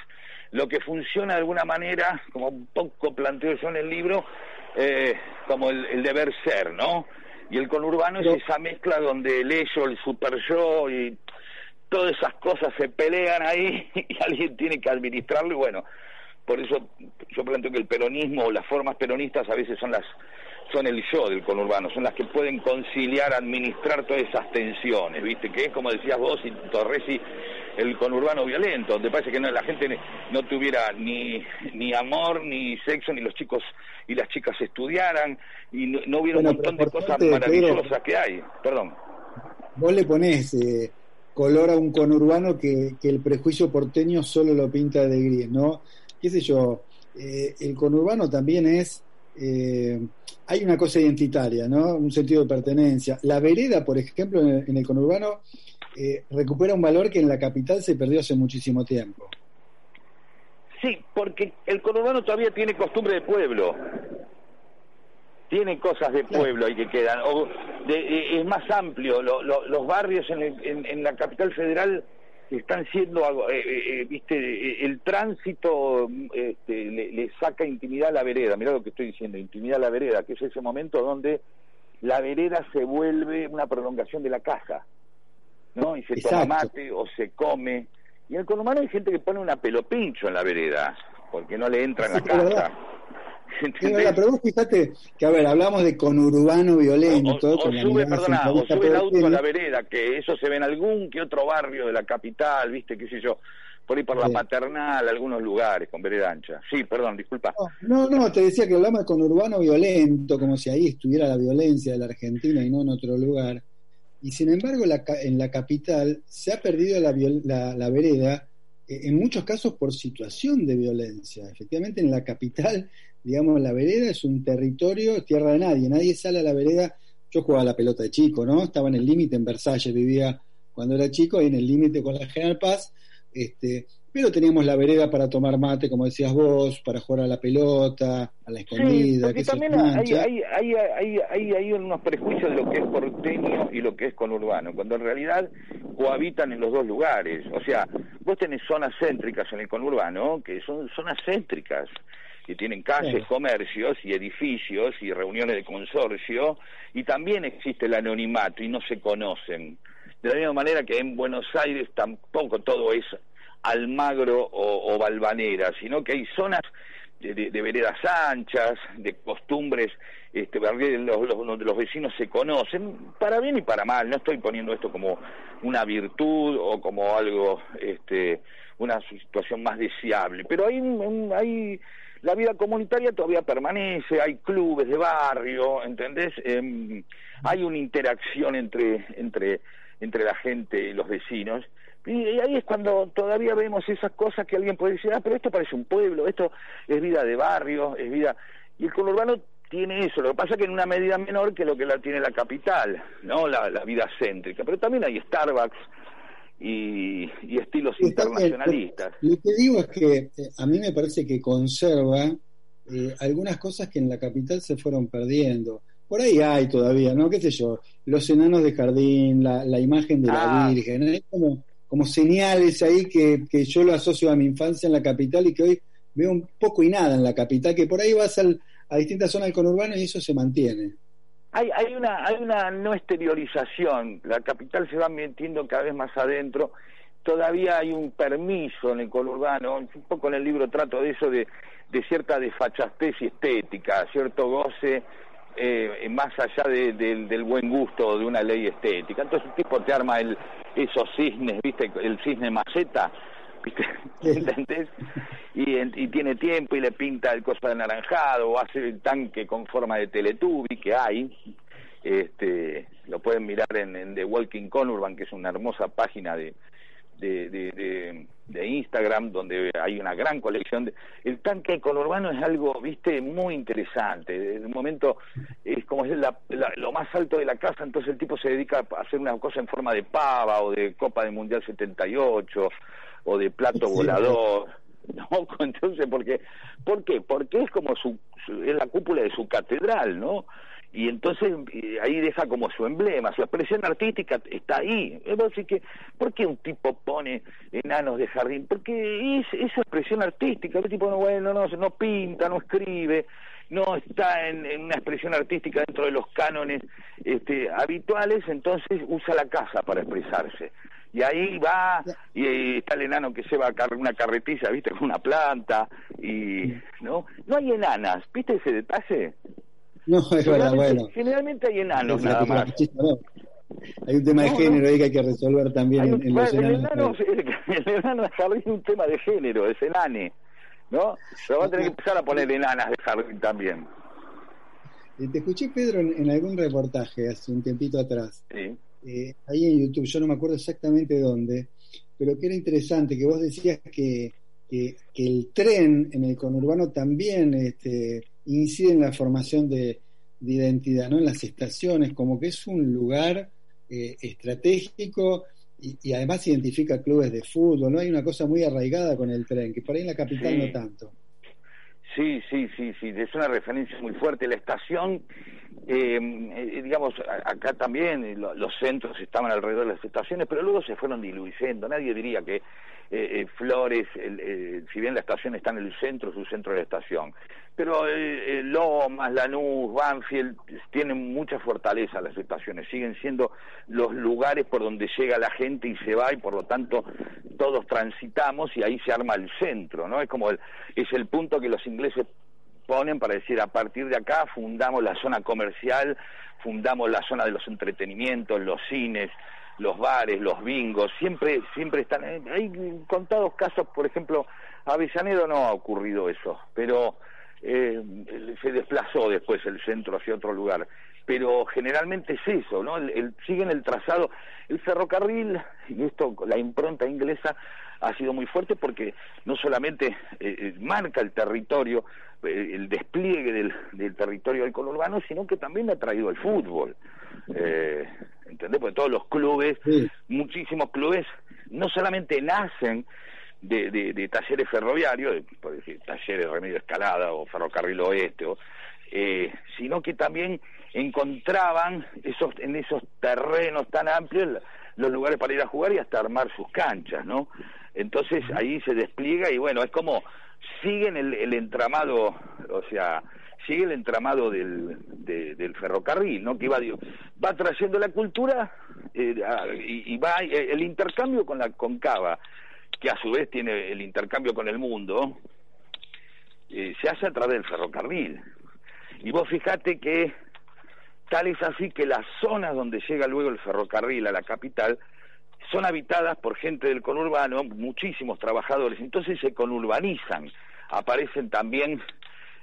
lo que funciona de alguna manera, como un poco planteo yo en el libro, eh, como el, deber ser, ¿no? Y el conurbano es esa mezcla donde el ello, el super yo y todas esas cosas se pelean ahí y alguien tiene que administrarlo y bueno, por eso yo planteo que el peronismo o las formas peronistas a veces son las son el yo del conurbano, son las que pueden conciliar, administrar todas esas tensiones, ¿viste? Que es como decías vos y Torresi, el conurbano violento, donde parece que no, la gente no tuviera ni, ni amor, ni sexo, ni los chicos y las chicas estudiaran, y no, hubiera un montón de cosas maravillosas que hay. Perdón. Vos le ponés eh, color a un conurbano que, que el prejuicio porteño solo lo pinta de gris, ¿no? ¿Qué sé yo? Eh, el conurbano también es eh, hay una cosa identitaria, ¿no? Un sentido de pertenencia. La vereda, por ejemplo, en el, conurbano, eh, recupera un valor que en la capital se perdió hace muchísimo tiempo. Sí, porque el conurbano todavía tiene costumbre de pueblo. Tiene cosas de pueblo ahí que quedan. O eh, es más amplio. los barrios en, en la capital federal están siendo, eh, eh, eh, viste, el tránsito este, le, saca intimidad a la vereda, mira lo que estoy diciendo, intimidad a la vereda, que es ese momento donde la vereda se vuelve una prolongación de la casa, ¿no? Y se toma mate o se come. Y en el conurbano hay gente que pone una pelopincho en la vereda, porque no le entra en la casa pero vos fíjate que, a ver, hablamos de conurbano violento. O, sube, perdona, o sube el auto a la vereda, que eso se ve en algún que otro barrio de la capital, viste, qué sé yo, por ahí por la paternal, algunos lugares con vereda ancha. Sí, perdón, disculpa. No, no, te decía que hablamos de conurbano violento, como si ahí estuviera la violencia de la Argentina y no en otro lugar. Y sin embargo, la, en la capital se ha perdido la, la, la vereda eh, en muchos casos por situación de violencia. Efectivamente, en la capital digamos, la vereda es un territorio, tierra de nadie, nadie sale a la vereda. Yo jugaba la pelota de chico, ¿no? Estaba en el límite en Versalles, vivía cuando era chico, ahí en el límite con la General Paz, este, pero teníamos la vereda para tomar mate, como decías vos, para jugar a la pelota, a la escondida. Sí, porque también hay, hay, hay, hay, hay, unos prejuicios de lo que es porteño y lo que es conurbano, cuando en realidad cohabitan en los dos lugares. O sea, vos tenés zonas céntricas en el conurbano, que son zonas céntricas que tienen calles, comercios y edificios y reuniones de consorcio, y también existe el anonimato y no se conocen. De la misma manera que en Buenos Aires tampoco todo es Almagro o, o Balvanera, sino que hay zonas de, veredas anchas, de costumbres, este, los, los, los vecinos se conocen, para bien y para mal, no estoy poniendo esto como una virtud o como algo, este, una situación más deseable, pero hay, hay la vida comunitaria todavía permanece, hay clubes de barrio, ¿entendés? Em, hay una interacción entre, entre, entre la gente y los vecinos, y ahí es cuando todavía vemos esas cosas que alguien puede decir, ah, pero esto parece un pueblo, esto es vida de barrio, es vida... Y el conurbano tiene eso, lo que pasa es que en una medida menor que lo que la tiene la capital, ¿no? La, vida céntrica. Pero también hay Starbucks y, estilos internacionalistas. Lo que digo es que eh, a mí me parece que conserva eh, algunas cosas que en la capital se fueron perdiendo. Por ahí hay todavía, ¿no? ¿Qué sé yo? Los enanos de jardín, la, la imagen de la ah. Virgen, es como como señales ahí que, que, yo lo asocio a mi infancia en la capital y que hoy veo un poco y nada en la capital, que por ahí vas a distintas zonas del conurbano y eso se mantiene. Hay, hay, una, hay una no exteriorización, la capital se va metiendo cada vez más adentro, todavía hay un permiso en el conurbano, un poco en el libro trato de eso, de, cierta desfachatez estética, cierto goce eh, más allá del buen gusto de una ley estética. Entonces el tipo te arma el, esos cisnes, ¿viste? El cisne maceta, ¿viste? ¿Entendés? Y, y, tiene tiempo y le pinta el coso de naranjado o hace el tanque con forma de teletubi que hay. Este, lo pueden mirar en, en The Walking Conurban, que es una hermosa página de, de, de, Instagram, donde hay una gran colección. De, el tanque conurbano es algo, viste, muy interesante. De un momento es como es lo más alto de la casa, entonces el tipo se dedica a hacer una cosa en forma de pava o de Copa de Mundial 78 o de plato volador. ¿no? Entonces, porque, ¿por qué? Porque es como su, es la cúpula de su catedral, ¿no? y entonces ahí deja como su emblema, su expresión artística está ahí. Así que, ¿por qué un tipo pone enanos de jardín? Porque es esa expresión artística, el tipo no, bueno, no, no pinta, no escribe, no está en, una expresión artística dentro de los cánones este, habituales, entonces usa la casa para expresarse. Y ahí va, y, está el enano que lleva una carretilla, ¿viste? Con una planta, y, ¿no? No hay enanas, ¿viste ese detalle? No, es verdad, bueno. Generalmente hay enanos nada más. Hay un tema de género ahí que hay que resolver también en, los el enano, el enano de jardín es un tema de género, es enane, ¿no? Pero va a tener que empezar a poner enanas de jardín también. Eh, te escuché, Pedro, en, algún reportaje hace un tiempito atrás. Sí. Eh, ahí en YouTube, yo no me acuerdo exactamente dónde, pero que era interesante, que vos decías que, que, que el tren en el conurbano también este, incide en la formación de, identidad, ¿no? En las estaciones, como que es un lugar eh, estratégico y, además identifica clubes de fútbol, ¿no? Hay una cosa muy arraigada con el tren, que por ahí en la capital no tanto. Sí, sí, sí, sí, es una referencia muy fuerte. La estación, eh, eh, digamos, acá también los centros estaban alrededor de las estaciones, pero luego se fueron diluyendo. Nadie diría que eh, eh, Flores, eh, si bien la estación está en el centro, su centro de la estación. Pero Lomas, Lanús, Banfield tienen mucha fortaleza las estaciones, siguen siendo los lugares por donde llega la gente y se va y por lo tanto todos transitamos y ahí se arma el centro, ¿no? Es como el, es el punto que los ingleses ponen para decir a partir de acá fundamos la zona comercial, fundamos la zona de los entretenimientos, los cines, los bares, los bingos, siempre, siempre están, eh, hay contados casos, por ejemplo, Avellaneda no ha ocurrido eso, pero eh, se desplazó después el centro hacia otro lugar. Pero generalmente es eso, ¿no? El, siguen el trazado. El ferrocarril, y esto, la impronta inglesa, ha sido muy fuerte porque no solamente eh, marca el territorio, el despliegue del, del territorio del conurbano, sino que también ha traído el fútbol. Eh, ¿Entendés? Porque todos los clubes, muchísimos clubes, no solamente nacen de, de, talleres ferroviarios, por decir, talleres Remedio Escalada o Ferrocarril Oeste, eh, sino que también encontraban esos, en esos terrenos tan amplios los lugares para ir a jugar y hasta armar sus canchas, ¿no? Entonces ahí se despliega y bueno, es como siguen el, el entramado, o sea, sigue el entramado del, del ferrocarril, ¿no? Que va, va trayendo la cultura eh, y, va eh, el intercambio con la concava, que a su vez tiene el intercambio con el mundo, eh, se hace a través del ferrocarril. Y vos fijate que tal es así que las zonas donde llega luego el ferrocarril a la capital son habitadas por gente del conurbano, muchísimos trabajadores, entonces se conurbanizan, aparecen también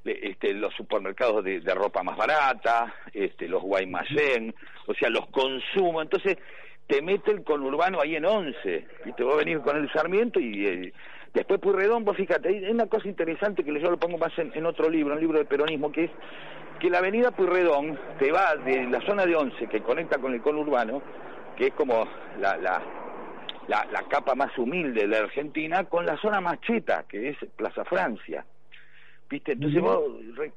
este, los supermercados de, ropa más barata, este, los Guaymallén, o sea, los consumos, entonces te mete el conurbano ahí en once, y te va a venir con el Sarmiento y eh, después Puyredón, vos fíjate, hay una cosa interesante que yo lo pongo más en, otro libro, un libro de peronismo, que es que la avenida Puyredón te va de la zona de once que conecta con el conurbano, que es como la, la, la, capa más humilde de la Argentina, con la zona más cheta, que es Plaza Francia. ¿Viste? Entonces vos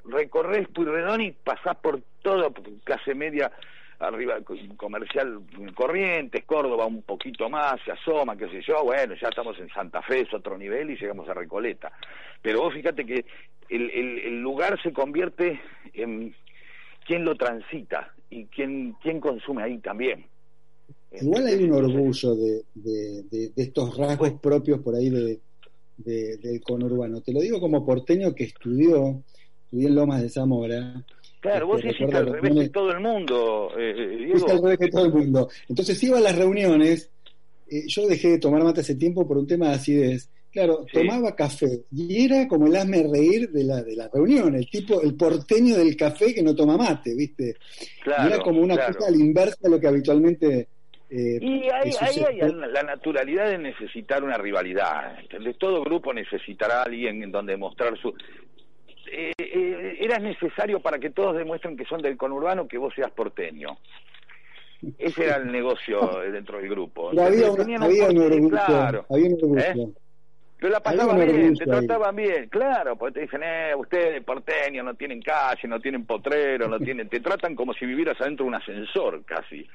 recorres Puyredón y pasás por todo, clase media, arriba comercial Corrientes, Córdoba un poquito más, se asoma, qué sé yo, bueno, ya estamos en Santa Fe, es otro nivel y llegamos a Recoleta. Pero vos fíjate que el, el, lugar se convierte en quién lo transita y quién, quién consume ahí también. Igual hay un orgullo de, de, de, estos rasgos propios por ahí de, del conurbano. Te lo digo como porteño que estudió, estudié en Lomas de Zamora. Claro, vos este, hiciste al revés de todo el mundo, eh, eh Diego. al revés de todo el mundo. Entonces iba a las reuniones, eh, yo dejé de tomar mate hace tiempo por un tema de acidez. Claro, tomaba café y era como el hazme reír de la, de la reunión, el tipo, el porteño del café que no toma mate, ¿viste? Claro, era como una cosa al inversa de lo que habitualmente eh, y ahí, hay la naturalidad de necesitar una rivalidad. ¿entendés? Todo grupo necesitará a alguien en donde mostrar su... Eh, eh, era necesario para que todos demuestren que son del conurbano que vos seas porteño. Ese era el negocio dentro del grupo. había, un, claro, Pero la pasaban bien, te trataban bien, claro, porque te dicen, eh, ustedes porteño no tienen calle, no tienen potrero, no tienen, te tratan como si vivieras adentro de un ascensor casi,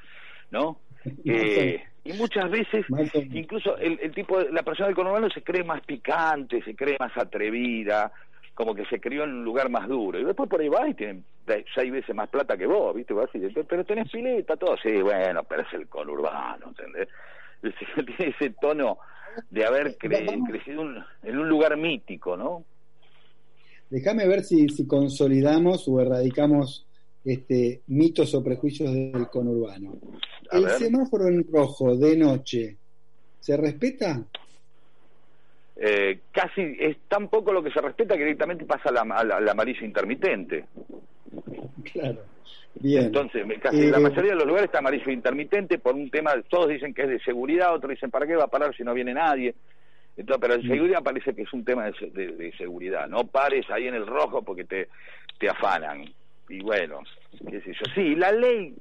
¿no? Eh, y muchas veces, incluso el, el tipo, la persona del conurbano se cree más picante, se cree más atrevida, como que se crió en un lugar más duro. Y después por ahí va y tienen seis veces más plata que vos, ¿viste? pero tenés pileta, todo. Sí, bueno, pero es el conurbano, ¿entendés? Tiene ese tono de haber crecido en un lugar mítico, ¿no? Déjame ver si, si consolidamos o erradicamos este, mitos o prejuicios del conurbano. ¿El semáforo en rojo de noche se respeta? Eh, casi es tan poco lo que se respeta que directamente pasa al amarillo intermitente. Claro. Bien. Entonces, casi la eh, mayoría de los lugares está amarillo intermitente por un tema, todos dicen que es de seguridad, otros dicen, ¿para qué va a parar si no viene nadie? Entonces, pero en mm. seguridad parece que es un tema de, seguridad. No pares ahí en el rojo porque te, te afanan y bueno, qué sé yo. Sí, la ley,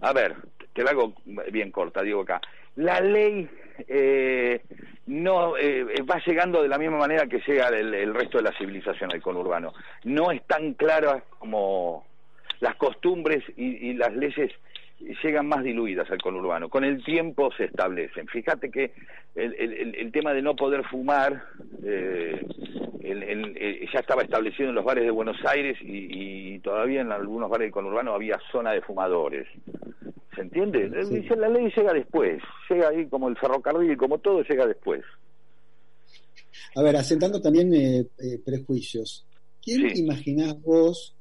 a ver, te la hago bien corta, digo acá. La ley eh, no eh, va llegando de la misma manera que llega el, resto de la civilización al conurbano. No es tan clara como las costumbres y las leyes llegan más diluidas al conurbano. Con el tiempo se establecen. Fíjate que el, el, el tema de no poder fumar eh, el, ya estaba establecido en los bares de Buenos Aires y, todavía en algunos bares del conurbano había zona de fumadores. ¿Se entiende? Dice, la ley llega después. Llega ahí como el ferrocarril, como todo, llega después. A ver, asentando también eh, eh, prejuicios. ¿Quién imaginás vos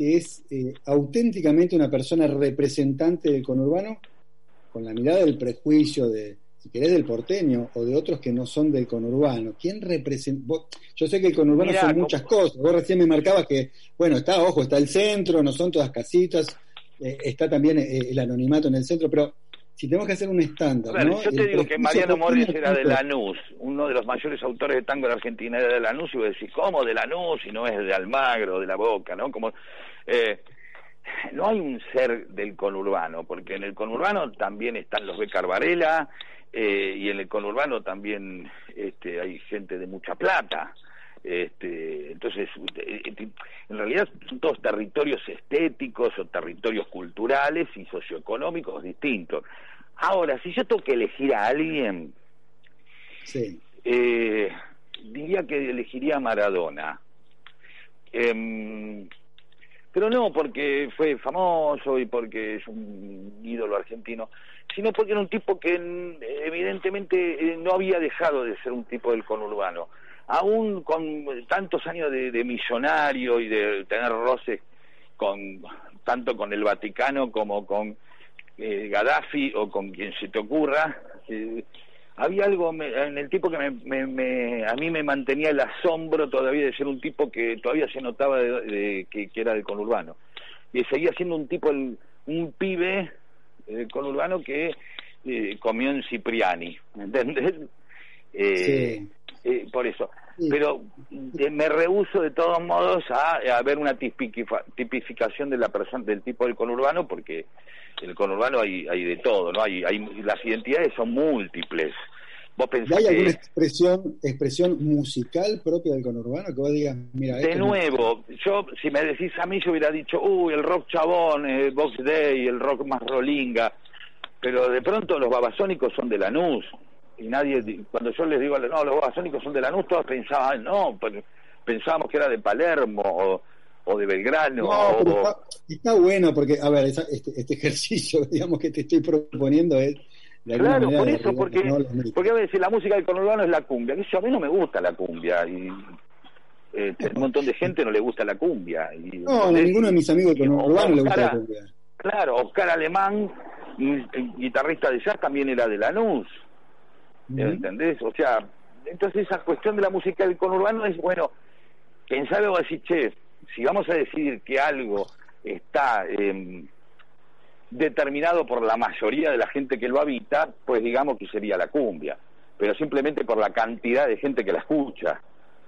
que es eh, auténticamente una persona representante del conurbano, con la mirada del prejuicio de, si querés, del porteño o de otros que no son del conurbano. ¿Quién representa? Yo sé que el conurbano son muchas cosas. Vos recién me marcabas que, bueno, está, ojo, está el centro, no son todas casitas, eh, está también eh, el anonimato en el centro, pero si tenemos que hacer un estándar. Yo te digo que Mariano Morris era de Lanús, uno de los mayores autores de tango de Argentina era de Lanús, y vos decís, ¿cómo de Lanús? Y no es de Almagro, de la Boca, ¿no? Como eh, no hay un ser del conurbano, porque en el conurbano también están los Becar Varela eh, y en el conurbano también este, hay gente de mucha plata. Este, entonces, eh, en realidad son todos territorios estéticos o territorios culturales y socioeconómicos distintos. Ahora, si yo tengo que elegir a alguien, diría que elegiría a Maradona. Eh, pero no porque fue famoso y porque es un ídolo argentino, sino porque era un tipo que mm, evidentemente eh, no había dejado de ser un tipo del conurbano. Aún con tantos años de, de millonario y de tener roces con tanto con el Vaticano como con eh, Gaddafi o con quien se te ocurra, eh, había algo en el tipo que me, a mí me mantenía el asombro todavía de ser un tipo que todavía se notaba de, que, era del conurbano. Y seguía siendo un tipo, un pibe del conurbano que eh, comió en Cipriani, ¿entendés? Eh, eh, por eso. Pero me rehuso de todos modos a, a ver una tipificación de la persona, del tipo del conurbano, porque en el conurbano hay, hay de todo, ¿no? Hay, hay, las identidades son múltiples. ¿Vos ¿Hay alguna expresión, expresión musical propia del conurbano que vos digas, mira... De nuevo, yo, si me decís a mí, yo hubiera dicho, uy, el rock chabón, el Box Day, el rock más rolinga, pero de pronto los babasónicos son de Lanús, y nadie, cuando yo les digo, no, los babasónicos son de Lanús, todos pensaban, no, pensábamos que era de Palermo, o o de Belgrano. No, está, bueno porque, a ver, este, este, ejercicio, digamos, que te estoy proponiendo es... claro, por eso, porque, porque a veces la música del conurbano es la cumbia. a mí no me gusta la cumbia y este, un montón de gente no le gusta la cumbia. Y, no, ninguno de mis amigos conurbano le gusta la cumbia. Claro, Oscar Alemán, guitarrista de jazz, también era de Lanús. ¿Entendés? O sea, entonces esa cuestión de la música del conurbano es, bueno, pensar o decir, che, si vamos a decir que algo está em, determinado por la mayoría de la gente que lo habita, pues digamos que sería la cumbia, pero simplemente por la cantidad de gente que la escucha,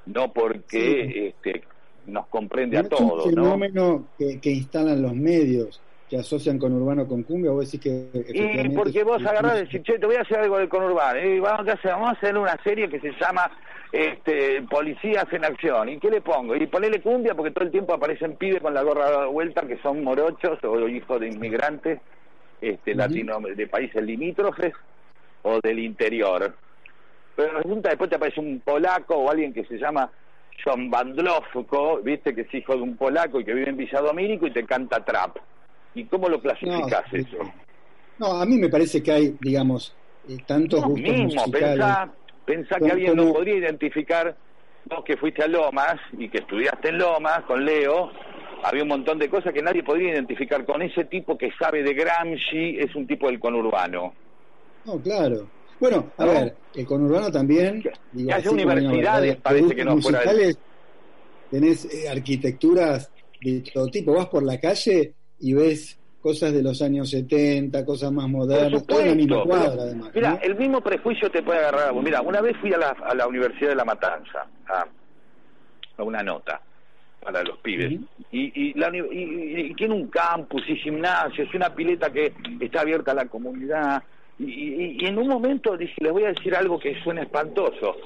no porque este, nos comprende a todos. Es un fenómeno que, que instalan los medios que asocian con urbano con cumbia, vos decís que... Y porque vos agarrás y decís, che, te voy a hacer algo del conurbano, y vamos a, hacer? vamos a hacer una serie que se llama este, Policías en Acción, ¿y qué le pongo? Y ponele cumbia porque todo el tiempo aparecen pibes con la gorra de vuelta que son morochos o hijos de inmigrantes este, latino, de países limítrofes o del interior. Pero resulta después te aparece un polaco o alguien que se llama John Bandlowsko, viste que es hijo de un polaco y que vive en Villa Domínico y te canta trap. ¿Y cómo lo clasificas eso? No, a mí me parece que hay, digamos, eh, tantos no, gustos mismo, musicales. Pensá, que alguien no podría identificar, vos que fuiste a Lomas y que estudiaste en Lomas con Leo, había un montón de cosas que nadie podría identificar con ese tipo que sabe de Gramsci, es un tipo del conurbano. No, claro. Bueno, a ver, el conurbano también... Hay universidades, parece que no fuera... Tenés eh, arquitecturas de todo tipo, vas por la calle y ves cosas de los años 70, cosas más modernas, todo en la misma cuadra además. Mira, el mismo prejuicio te puede agarrar a Mira, una vez fui a la, a la Universidad de La Matanza a, a una nota para los pibes. y, y, la, y, tiene un campus y gimnasio, es una pileta que está abierta a la comunidad. Y, en un momento dije, les voy a decir algo que suena espantoso,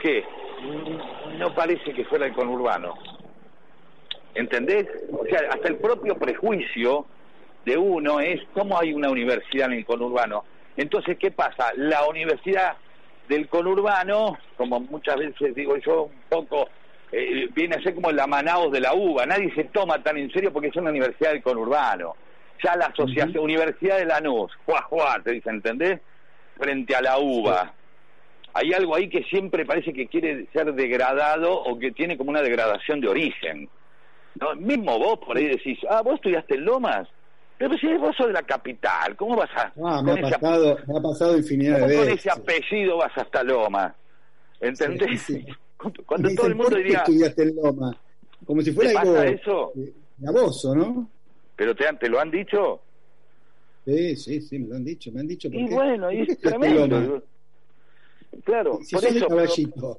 que no parece que fuera el conurbano. ¿Entendés? O sea, hasta el propio prejuicio de uno es cómo hay una universidad en el conurbano. Entonces, ¿qué pasa? La universidad del conurbano, como muchas veces digo yo, un poco eh, viene a ser como la Manaus de la UBA. Nadie se toma tan en serio porque es una universidad del conurbano. Ya la asociación, Universidad de Lanús, juá, juá, te dice, ¿entendés? Frente a la UBA hay algo ahí que siempre parece que quiere ser degradado o que tiene como una degradación de origen. ¿No? Mismo vos por ahí decís, ah, vos estudiaste en Lomas. Pero si vos sos de la capital, ¿cómo vas a...? Ah, me, ha pasado, me ha pasado infinidad de veces. con ese apellido vas hasta Lomas? ¿Entendés? Cuando todo el mundo diría... estudiaste en Lomas? Como si fuera algo... eso? Gravoso, ¿no? ¿Pero te, te lo han dicho? Sí, sí, sí, me lo han dicho, me han dicho. Y bueno, y es tremendo. Claro, por eso...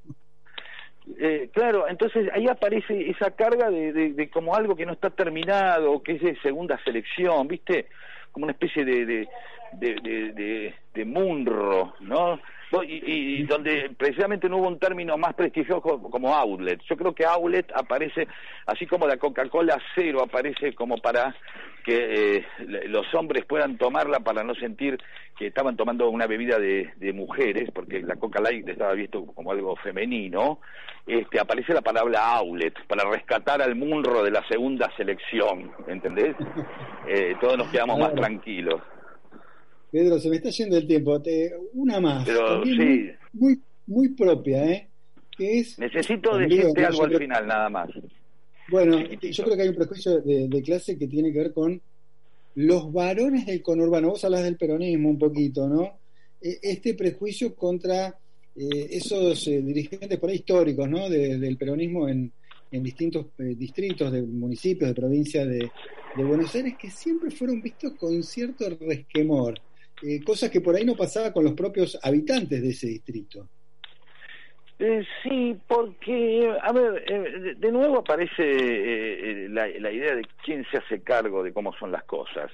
Eh, claro, entonces ahí aparece esa carga de, de, como algo que no está terminado, que es de segunda selección, ¿viste? Como una especie de, de, de, de Munro, ¿no? Y, y, donde precisamente no hubo un término más prestigioso como outlet. Yo creo que outlet aparece, así como la Coca-Cola cero aparece como para que eh, los hombres puedan tomarla para no sentir que estaban tomando una bebida de, mujeres, porque la Coca Light estaba visto como algo femenino, este, aparece la palabra outlet para rescatar al Munro de la segunda selección, ¿entendés? Eh, todos nos quedamos más tranquilos. Pedro, se me está yendo el tiempo. una más. Pero, sí. muy, muy, propia, ¿eh? Que es, Necesito decirte algo al final, nada más. Bueno, yo creo que hay un prejuicio de, clase que tiene que ver con los varones del conurbano. Vos hablas del peronismo un poquito, ¿no? E, este prejuicio contra eh, esos eh, dirigentes por ahí históricos, ¿no? del peronismo en, distintos eh, distritos, de municipios, de provincia de, Buenos Aires, que siempre fueron vistos con cierto resquemor, cosas que por ahí no pasaba con los propios habitantes de ese distrito. Eh, sí, porque, a ver, eh, de nuevo aparece eh, la, idea de quién se hace cargo de cómo son las cosas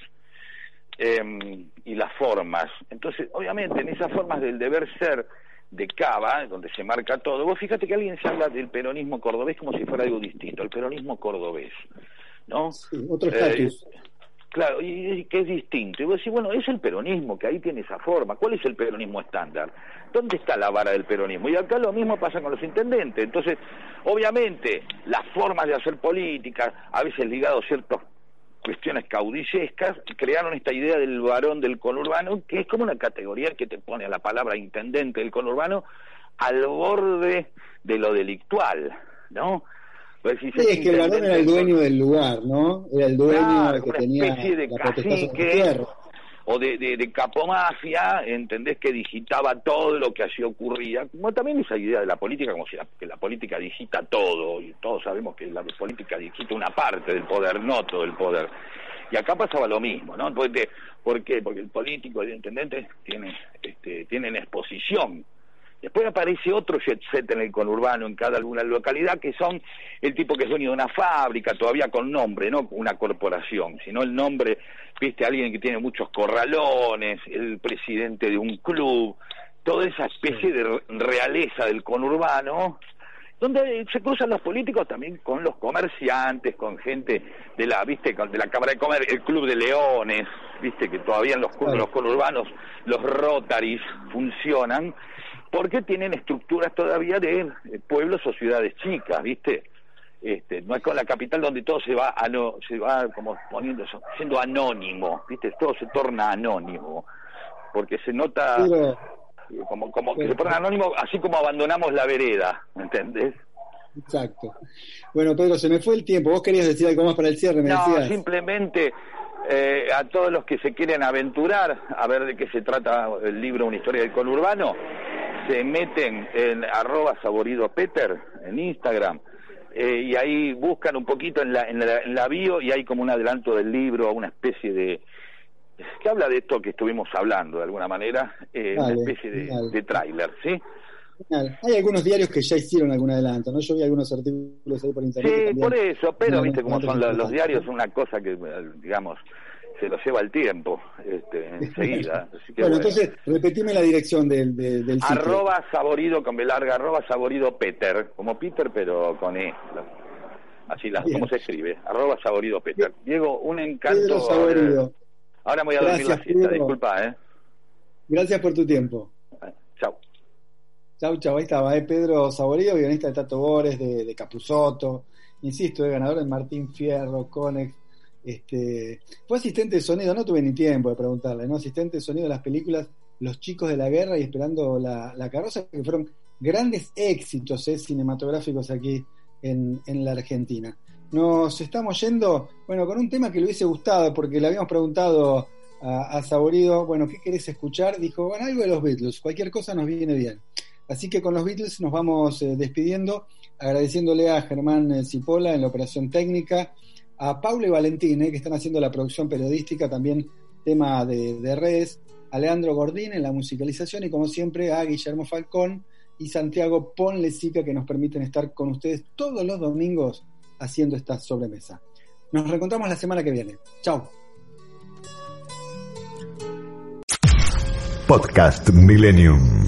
em, y las formas. Entonces, obviamente, en esas formas del deber ser de Cava, donde se marca todo, vos fíjate que alguien se habla del peronismo cordobés como si fuera algo distinto, el peronismo cordobés, ¿no? Sí, otro estatus. Claro, y, que es distinto. Y vos decís, bueno, es el peronismo, que ahí tiene esa forma. ¿Cuál es el peronismo estándar? ¿Dónde está la vara del peronismo? Y acá lo mismo pasa con los intendentes. Entonces, obviamente, las formas de hacer política, a veces ligados a ciertas cuestiones caudillescas, crearon esta idea del varón del conurbano, que es como una categoría que te pone a la palabra intendente del conurbano al borde de lo delictual, ¿no? Pues sí, es que el varón era el dueño del lugar, ¿no? Era el dueño que tenía de la cacique, o de, de, capomafia, entendés que digitaba todo lo que así ocurría, como también esa idea de la política, como si la, que la política digita todo, y todos sabemos que la política digita una parte del poder, no todo el poder. Y acá pasaba lo mismo, ¿no? ¿Por qué? Porque el político, el intendente, tiene, este, tienen exposición Después aparece otro jet set en el conurbano, en cada alguna localidad, que son el tipo que es dueño de una fábrica, todavía con nombre, no una corporación, sino el nombre, viste, alguien que tiene muchos corralones, el presidente de un club, toda esa especie de realeza del conurbano, donde se cruzan los políticos también con los comerciantes, con gente de la, viste, de la Cámara de Comer, el Club de Leones, viste, que todavía en los, los conurbanos los Rotaries funcionan, porque tienen estructuras todavía de pueblos o ciudades chicas, ¿viste? Este, no es con la capital donde todo se va no se va como poniendo siendo anónimo, ¿viste? Todo se torna anónimo, porque se nota como como que se torna anónimo así como abandonamos la vereda, ¿me entendés? Exacto. Bueno, Pedro, se me fue el tiempo. ¿Vos querías decir algo más para el cierre? no, simplemente eh, a todos los que se quieren aventurar a ver de qué se trata el libro Una historia del conurbano, se meten en arroba saborido Peter en Instagram eh, y ahí buscan un poquito en la, en, la, bio y hay como un adelanto del libro, una especie de que habla de esto que estuvimos hablando de alguna manera, eh, una especie de, de tráiler, ¿sí? Hay algunos diarios que ya hicieron algún adelanto, ¿no? Yo vi algunos artículos ahí por internet. Sí, por eso, pero viste cómo son los, los diarios, una cosa que, digamos, se lo lleva el tiempo este, enseguida. bueno, entonces, repetime la dirección del, del, sitio. Arroba saborido con larga, arroba saborido Peter, como Peter pero con E. Así las, como se escribe, arroba saborido Peter. Diego, un encanto. Saborido. Ahora me voy a dormir la siesta, disculpa, ¿eh? Gracias por tu tiempo. Chao. Chau, chau, ahí estaba, ¿eh? Pedro Saborido, guionista de Tato Bores, de, de Capusoto, insisto, es ganador de Martín Fierro, Conex, este, fue asistente de sonido, no tuve ni tiempo de preguntarle, ¿no? Asistente de sonido de las películas Los chicos de la guerra y Esperando la, carroza, que fueron grandes éxitos ¿eh? cinematográficos aquí en, la Argentina. Nos estamos yendo, bueno, con un tema que le hubiese gustado, porque le habíamos preguntado a, Saborido, bueno, ¿qué querés escuchar? Dijo, bueno, algo de los Beatles, cualquier cosa nos viene bien. Así que con los Beatles nos vamos eh, despidiendo, agradeciéndole a Germán eh, Cipolla en la operación técnica, a Valentín, eh, que están haciendo la producción periodística, también tema de, redes, a Leandro Gordín en la musicalización y como siempre a Guillermo Falcón y Santiago Ponlecica que nos permiten estar con ustedes todos los domingos haciendo esta sobremesa. Nos reencontramos la semana que viene. Chao. Podcast Millennium.